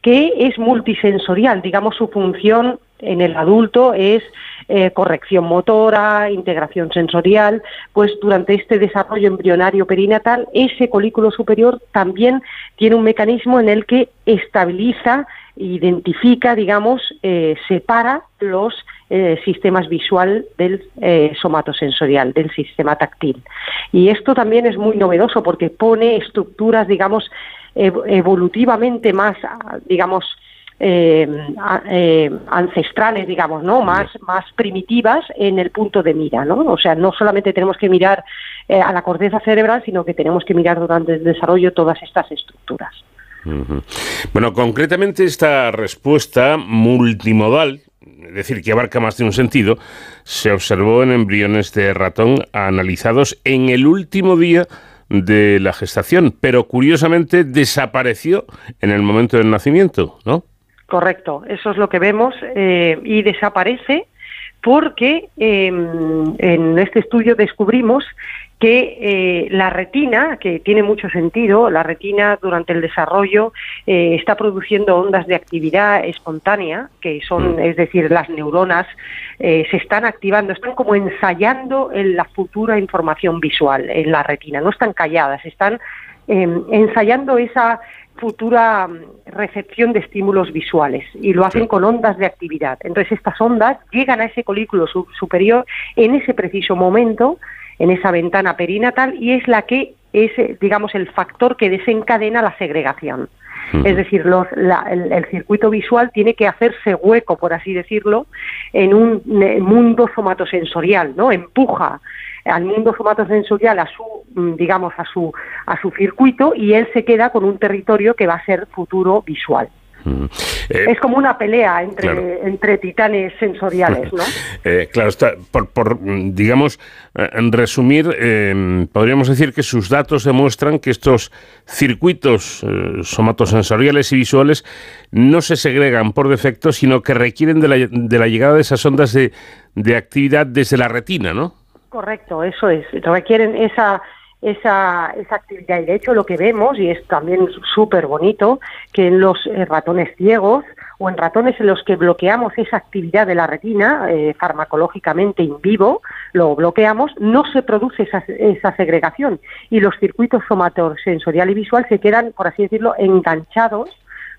que es multisensorial, digamos, su función en el adulto es eh, corrección motora, integración sensorial, pues durante este desarrollo embrionario perinatal, ese colículo superior también tiene un mecanismo en el que estabiliza, identifica, digamos, eh, separa los eh, sistemas visual del somatosensorial, del sistema táctil. Y esto también es muy novedoso porque pone estructuras, digamos, evolutivamente más, digamos, eh, eh, ancestrales, digamos, ¿no? Más, más primitivas en el punto de mira, ¿no? O sea, no solamente tenemos que mirar eh, a la corteza cerebral, sino que tenemos que mirar durante el desarrollo todas estas estructuras. Bueno, concretamente esta respuesta multimodal, es decir, que abarca más de un sentido, se observó en embriones de ratón analizados en el último día de la gestación, pero curiosamente desapareció en el momento del nacimiento, ¿no? Correcto, eso es lo que vemos eh, y desaparece porque em, en este estudio descubrimos que eh, la retina, que tiene mucho sentido, la retina durante el desarrollo eh, está produciendo ondas de actividad espontánea, que son, mm. es decir, las neuronas eh, se están activando, están como ensayando en la futura información visual en la retina, no están calladas, están em, ensayando esa futura mm, recepción de estímulos visuales y lo hacen con ondas de actividad. Entonces estas ondas llegan a ese colículo superior en ese preciso momento en esa ventana perinatal y es la que es, digamos, el factor que desencadena la segregación. Es decir, los, el, circuito visual tiene que hacerse hueco, por así decirlo, en un mundo somatosensorial, ¿no? Empuja al mundo somatosensorial a su, mm, digamos, a su, a su circuito y él se queda con un territorio que va a ser futuro visual. Eh, es como una pelea entre, entre titanes sensoriales, ¿no? <laughs> Eh, claro, está, por, digamos, eh, en resumir, em, podríamos decir que sus datos demuestran que estos circuitos somatosensoriales y visuales no se segregan por defecto, sino que requieren de la, de la llegada de esas ondas de, de actividad desde la retina, ¿no? Correcto, eso es. Requieren esa esa, esa actividad. Y de hecho lo que vemos, y es también súper bonito, que en los eh, ratones ciegos o en ratones en los que bloqueamos esa actividad de la retina eh, farmacológicamente in vivo, lo bloqueamos, no se produce esa, esa segregación y los circuitos somatosensorial y visual se quedan, por así decirlo, enganchados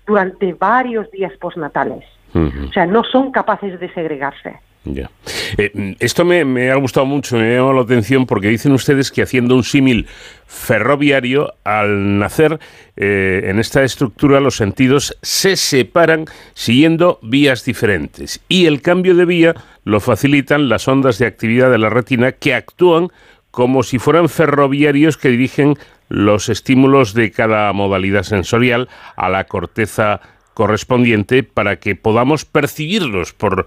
durante varios días postnatales. O sea, no son capaces de segregarse. Ya. Eh, esto me, ha gustado mucho, me ha llamado la atención porque dicen ustedes que haciendo un símil ferroviario, al nacer eh, en esta estructura los sentidos se separan siguiendo vías diferentes y el cambio de vía lo facilitan las ondas de actividad de la retina que actúan como si fueran ferroviarios que dirigen los estímulos de cada modalidad sensorial a la corteza correspondiente para que podamos percibirlos por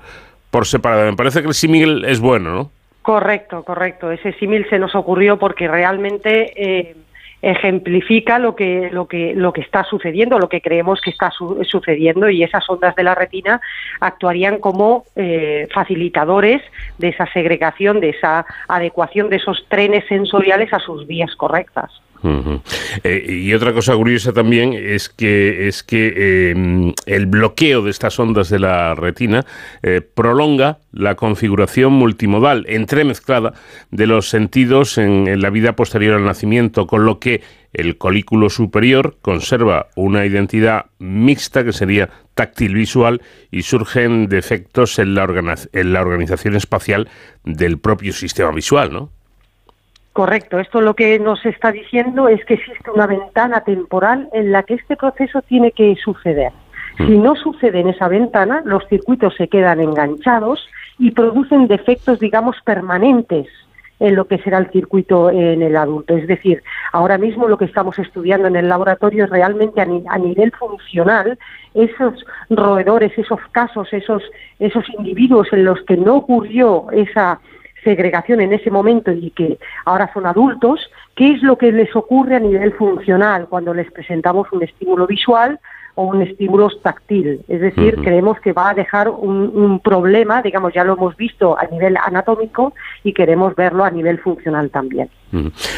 por separado. Me parece que el símil es bueno, ¿no? Correcto, correcto. Ese símil se nos ocurrió porque realmente eh, ejemplifica lo que, lo, que, lo que está sucediendo, lo que creemos que está sucediendo y esas ondas de la retina actuarían como eh, facilitadores de esa segregación, de esa adecuación de esos trenes sensoriales a sus vías correctas. Eh, y otra cosa curiosa también es que es que em, el bloqueo de estas ondas de la retina eh, prolonga la configuración multimodal entremezclada de los sentidos en, en la vida posterior al nacimiento, con lo que el colículo superior conserva una identidad mixta que sería táctil visual y surgen defectos en la, en la organización espacial del propio sistema visual, ¿no? Correcto, esto lo que nos está diciendo es que existe una ventana temporal en la que este proceso tiene que suceder. Mm. Si no sucede en esa ventana, los circuitos se quedan enganchados y producen defectos, digamos, permanentes en lo que será el circuito en el adulto. Es decir, ahora mismo lo que estamos estudiando en el laboratorio es realmente a, a nivel funcional esos roedores, esos casos, esos, esos individuos en los que no ocurrió esa segregación en ese momento y que ahora son adultos, qué es lo que les ocurre a nivel funcional cuando les presentamos un estímulo visual o un estímulo táctil. Es decir, creemos que va a dejar un, problema, digamos, ya lo hemos visto a nivel anatómico y queremos verlo a nivel funcional también.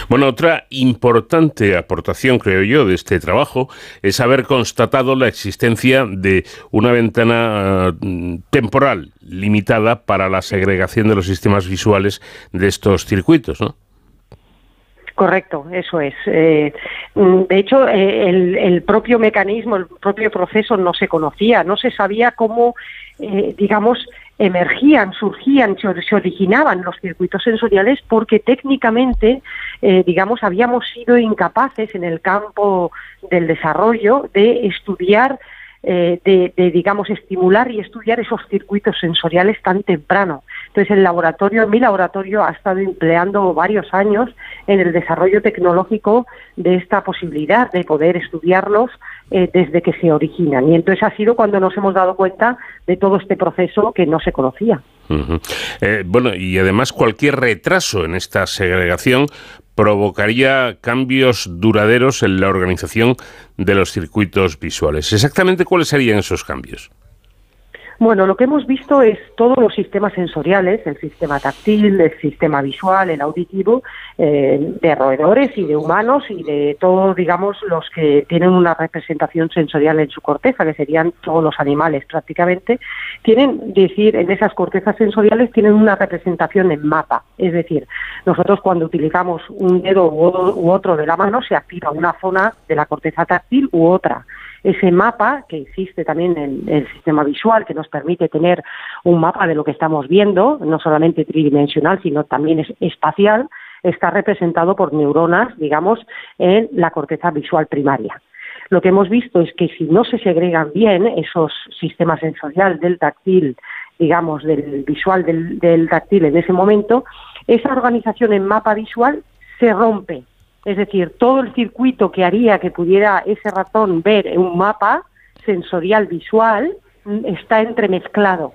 Bueno, otra importante aportación, creo yo, de este trabajo es haber constatado la existencia de una ventana mm, temporal limitada para la segregación de los sistemas visuales de estos circuitos, ¿no? Correcto, eso es. Eh, mm, de hecho, eh, el, propio mecanismo, el propio proceso no se conocía, no se sabía cómo, eh, digamos, emergían, surgían, se originaban los circuitos sensoriales porque técnicamente, digamos, habíamos sido incapaces en el campo del desarrollo de estudiar eh, de, digamos, estimular y estudiar esos circuitos sensoriales tan temprano. Entonces, el laboratorio, mi laboratorio, ha estado empleando varios años en el desarrollo tecnológico de esta posibilidad de poder estudiarlos eh, desde que se originan. Y entonces ha sido cuando nos hemos dado cuenta de todo este proceso que no se conocía. eh, bueno, y además cualquier retraso en esta segregación provocaría cambios duraderos en la organización de los circuitos visuales. ¿Exactamente cuáles serían esos cambios? Bueno, lo que hemos visto es todos los sistemas sensoriales, el sistema táctil, el sistema visual, el auditivo, eh, de roedores y de humanos y de todos, digamos, los que tienen una representación sensorial en su corteza, que serían todos los animales prácticamente, tienen, decir, en esas cortezas sensoriales tienen una representación en mapa. Es decir, nosotros cuando utilizamos un dedo u otro de la mano se activa una zona de la corteza táctil u otra ese mapa que existe también en el sistema visual, que nos permite tener un mapa de lo que estamos viendo, no solamente tridimensional, sino también es espacial, está representado por neuronas, digamos, en la corteza visual primaria. Lo que hemos visto es que si no se segregan bien esos sistemas sensoriales del táctil, digamos, del visual del, del táctil en ese momento, esa organización en mapa visual se rompe, es decir, todo el circuito que haría que pudiera ese ratón ver un mapa sensorial visual mm, está entremezclado.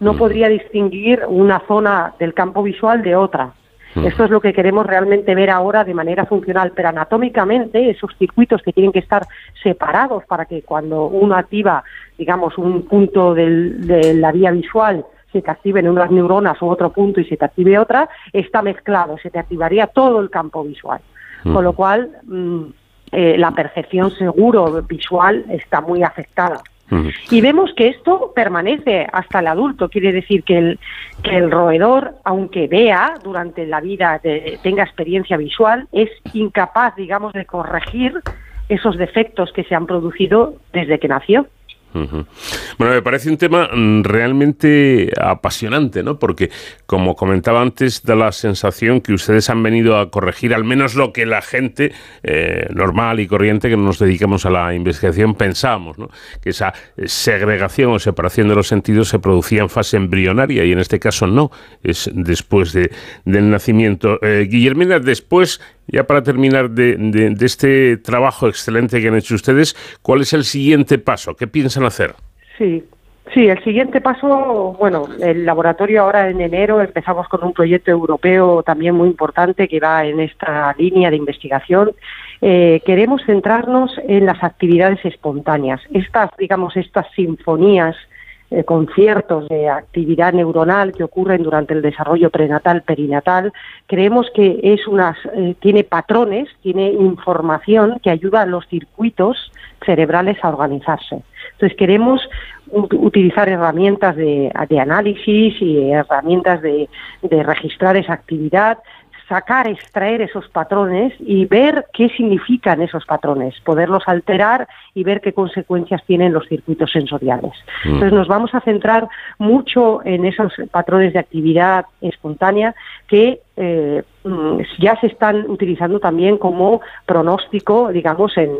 No podría distinguir una zona del campo visual de otra. Esto es lo que queremos realmente ver ahora de manera funcional, pero anatómicamente esos circuitos que tienen que estar separados para que cuando uno activa, digamos, un punto del, de la vía visual se te activen unas neuronas u otro punto y se te active otra, está mezclado, se te activaría todo el campo visual. Con lo cual, mm, eh, la percepción seguro visual está muy afectada. Y vemos que esto permanece hasta el adulto, quiere decir que el, que el roedor, aunque vea durante la vida, tenga experiencia visual, es incapaz, digamos, de corregir esos defectos que se han producido desde que nació. Bueno, me parece un tema mm, realmente apasionante, ¿no? Porque, como comentaba antes, da la sensación que ustedes han venido a corregir al menos lo que la gente eh, normal y corriente que nos dedicamos a la investigación pensamos, ¿no? Que esa segregación o separación de los sentidos se producía en fase embrionaria y en este caso no, es después de, del nacimiento. Eh, Guillermina, después ya para terminar de, este trabajo excelente que han hecho ustedes, ¿cuál es el siguiente paso? ¿Qué piensan hacer? Sí, Sí, el siguiente paso, bueno, el laboratorio ahora en enero empezamos con un proyecto europeo también muy importante que va en esta línea de investigación. Eh, queremos centrarnos en las actividades espontáneas, estas, digamos, estas sinfonías eh, conciertos de actividad neuronal que ocurren durante el desarrollo prenatal, perinatal, creemos que es unas, eh, tiene patrones, tiene información que ayuda a los circuitos cerebrales a organizarse. Entonces queremos utilizar herramientas de, de, análisis y herramientas de, de registrar esa actividad sacar, extraer esos patrones y ver qué significan esos patrones, poderlos alterar y ver qué consecuencias tienen los circuitos sensoriales. Mm. Entonces nos vamos a centrar mucho en esos patrones de actividad espontánea que eh, ya se están utilizando también como pronóstico, digamos, en,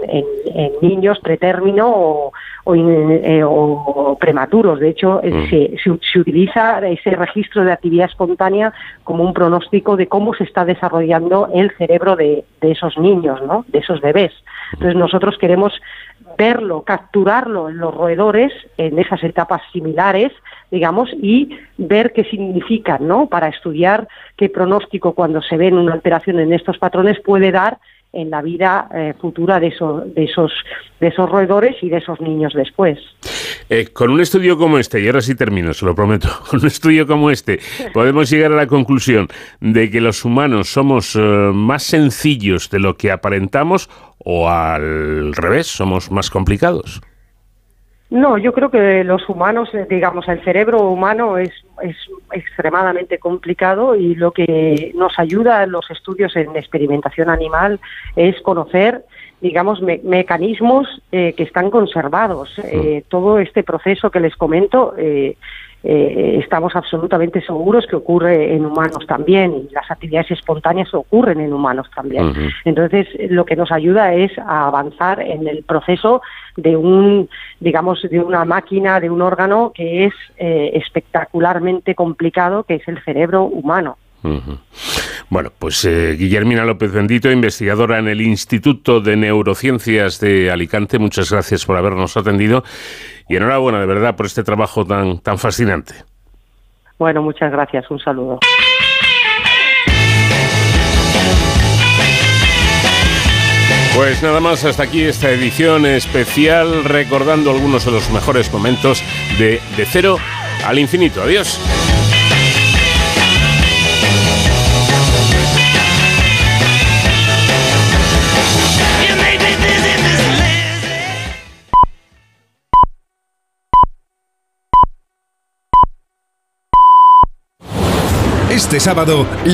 niños pretérmino o, eh, o, prematuros. De hecho, eh, mm. se, se, utiliza ese registro de actividad espontánea como un pronóstico de cómo se está desarrollando el cerebro de, de esos niños, ¿no? de esos bebés. Entonces nosotros queremos verlo, capturarlo en los roedores en esas etapas similares, digamos, y ver qué significan, ¿no? Para estudiar qué pronóstico cuando se ven una alteración en estos patrones puede dar en la vida eh, futura de, de, esos, de esos roedores y de esos niños después. Eh, con un estudio como este, y ahora sí termino, se lo prometo, <laughs> con un estudio como este, podemos llegar a la conclusión de que los humanos somos eh, más sencillos de lo que aparentamos o al revés, somos más complicados. No, yo creo que los humanos, eh, digamos, el cerebro humano es, es extremadamente complicado y lo que nos ayuda en los estudios en experimentación animal es conocer, digamos, mecanismos eh, que están conservados. Eh, todo este proceso que les comento eh, estamos absolutamente seguros que ocurre en humanos también y las actividades espontáneas ocurren en humanos también. Entonces, lo que nos ayuda es a avanzar en el proceso de un, digamos, de una máquina, de un órgano que es eh, espectacularmente complicado, que es el cerebro humano. Bueno, pues eh, Guillermina López Bendito, investigadora en el Instituto de Neurociencias de Alicante, muchas gracias por habernos atendido y enhorabuena de verdad por este trabajo tan, tan fascinante. Bueno, muchas gracias, un saludo. Pues nada más, hasta aquí esta edición especial recordando algunos de los mejores momentos de, de cero al infinito. Adiós. Este sábado, la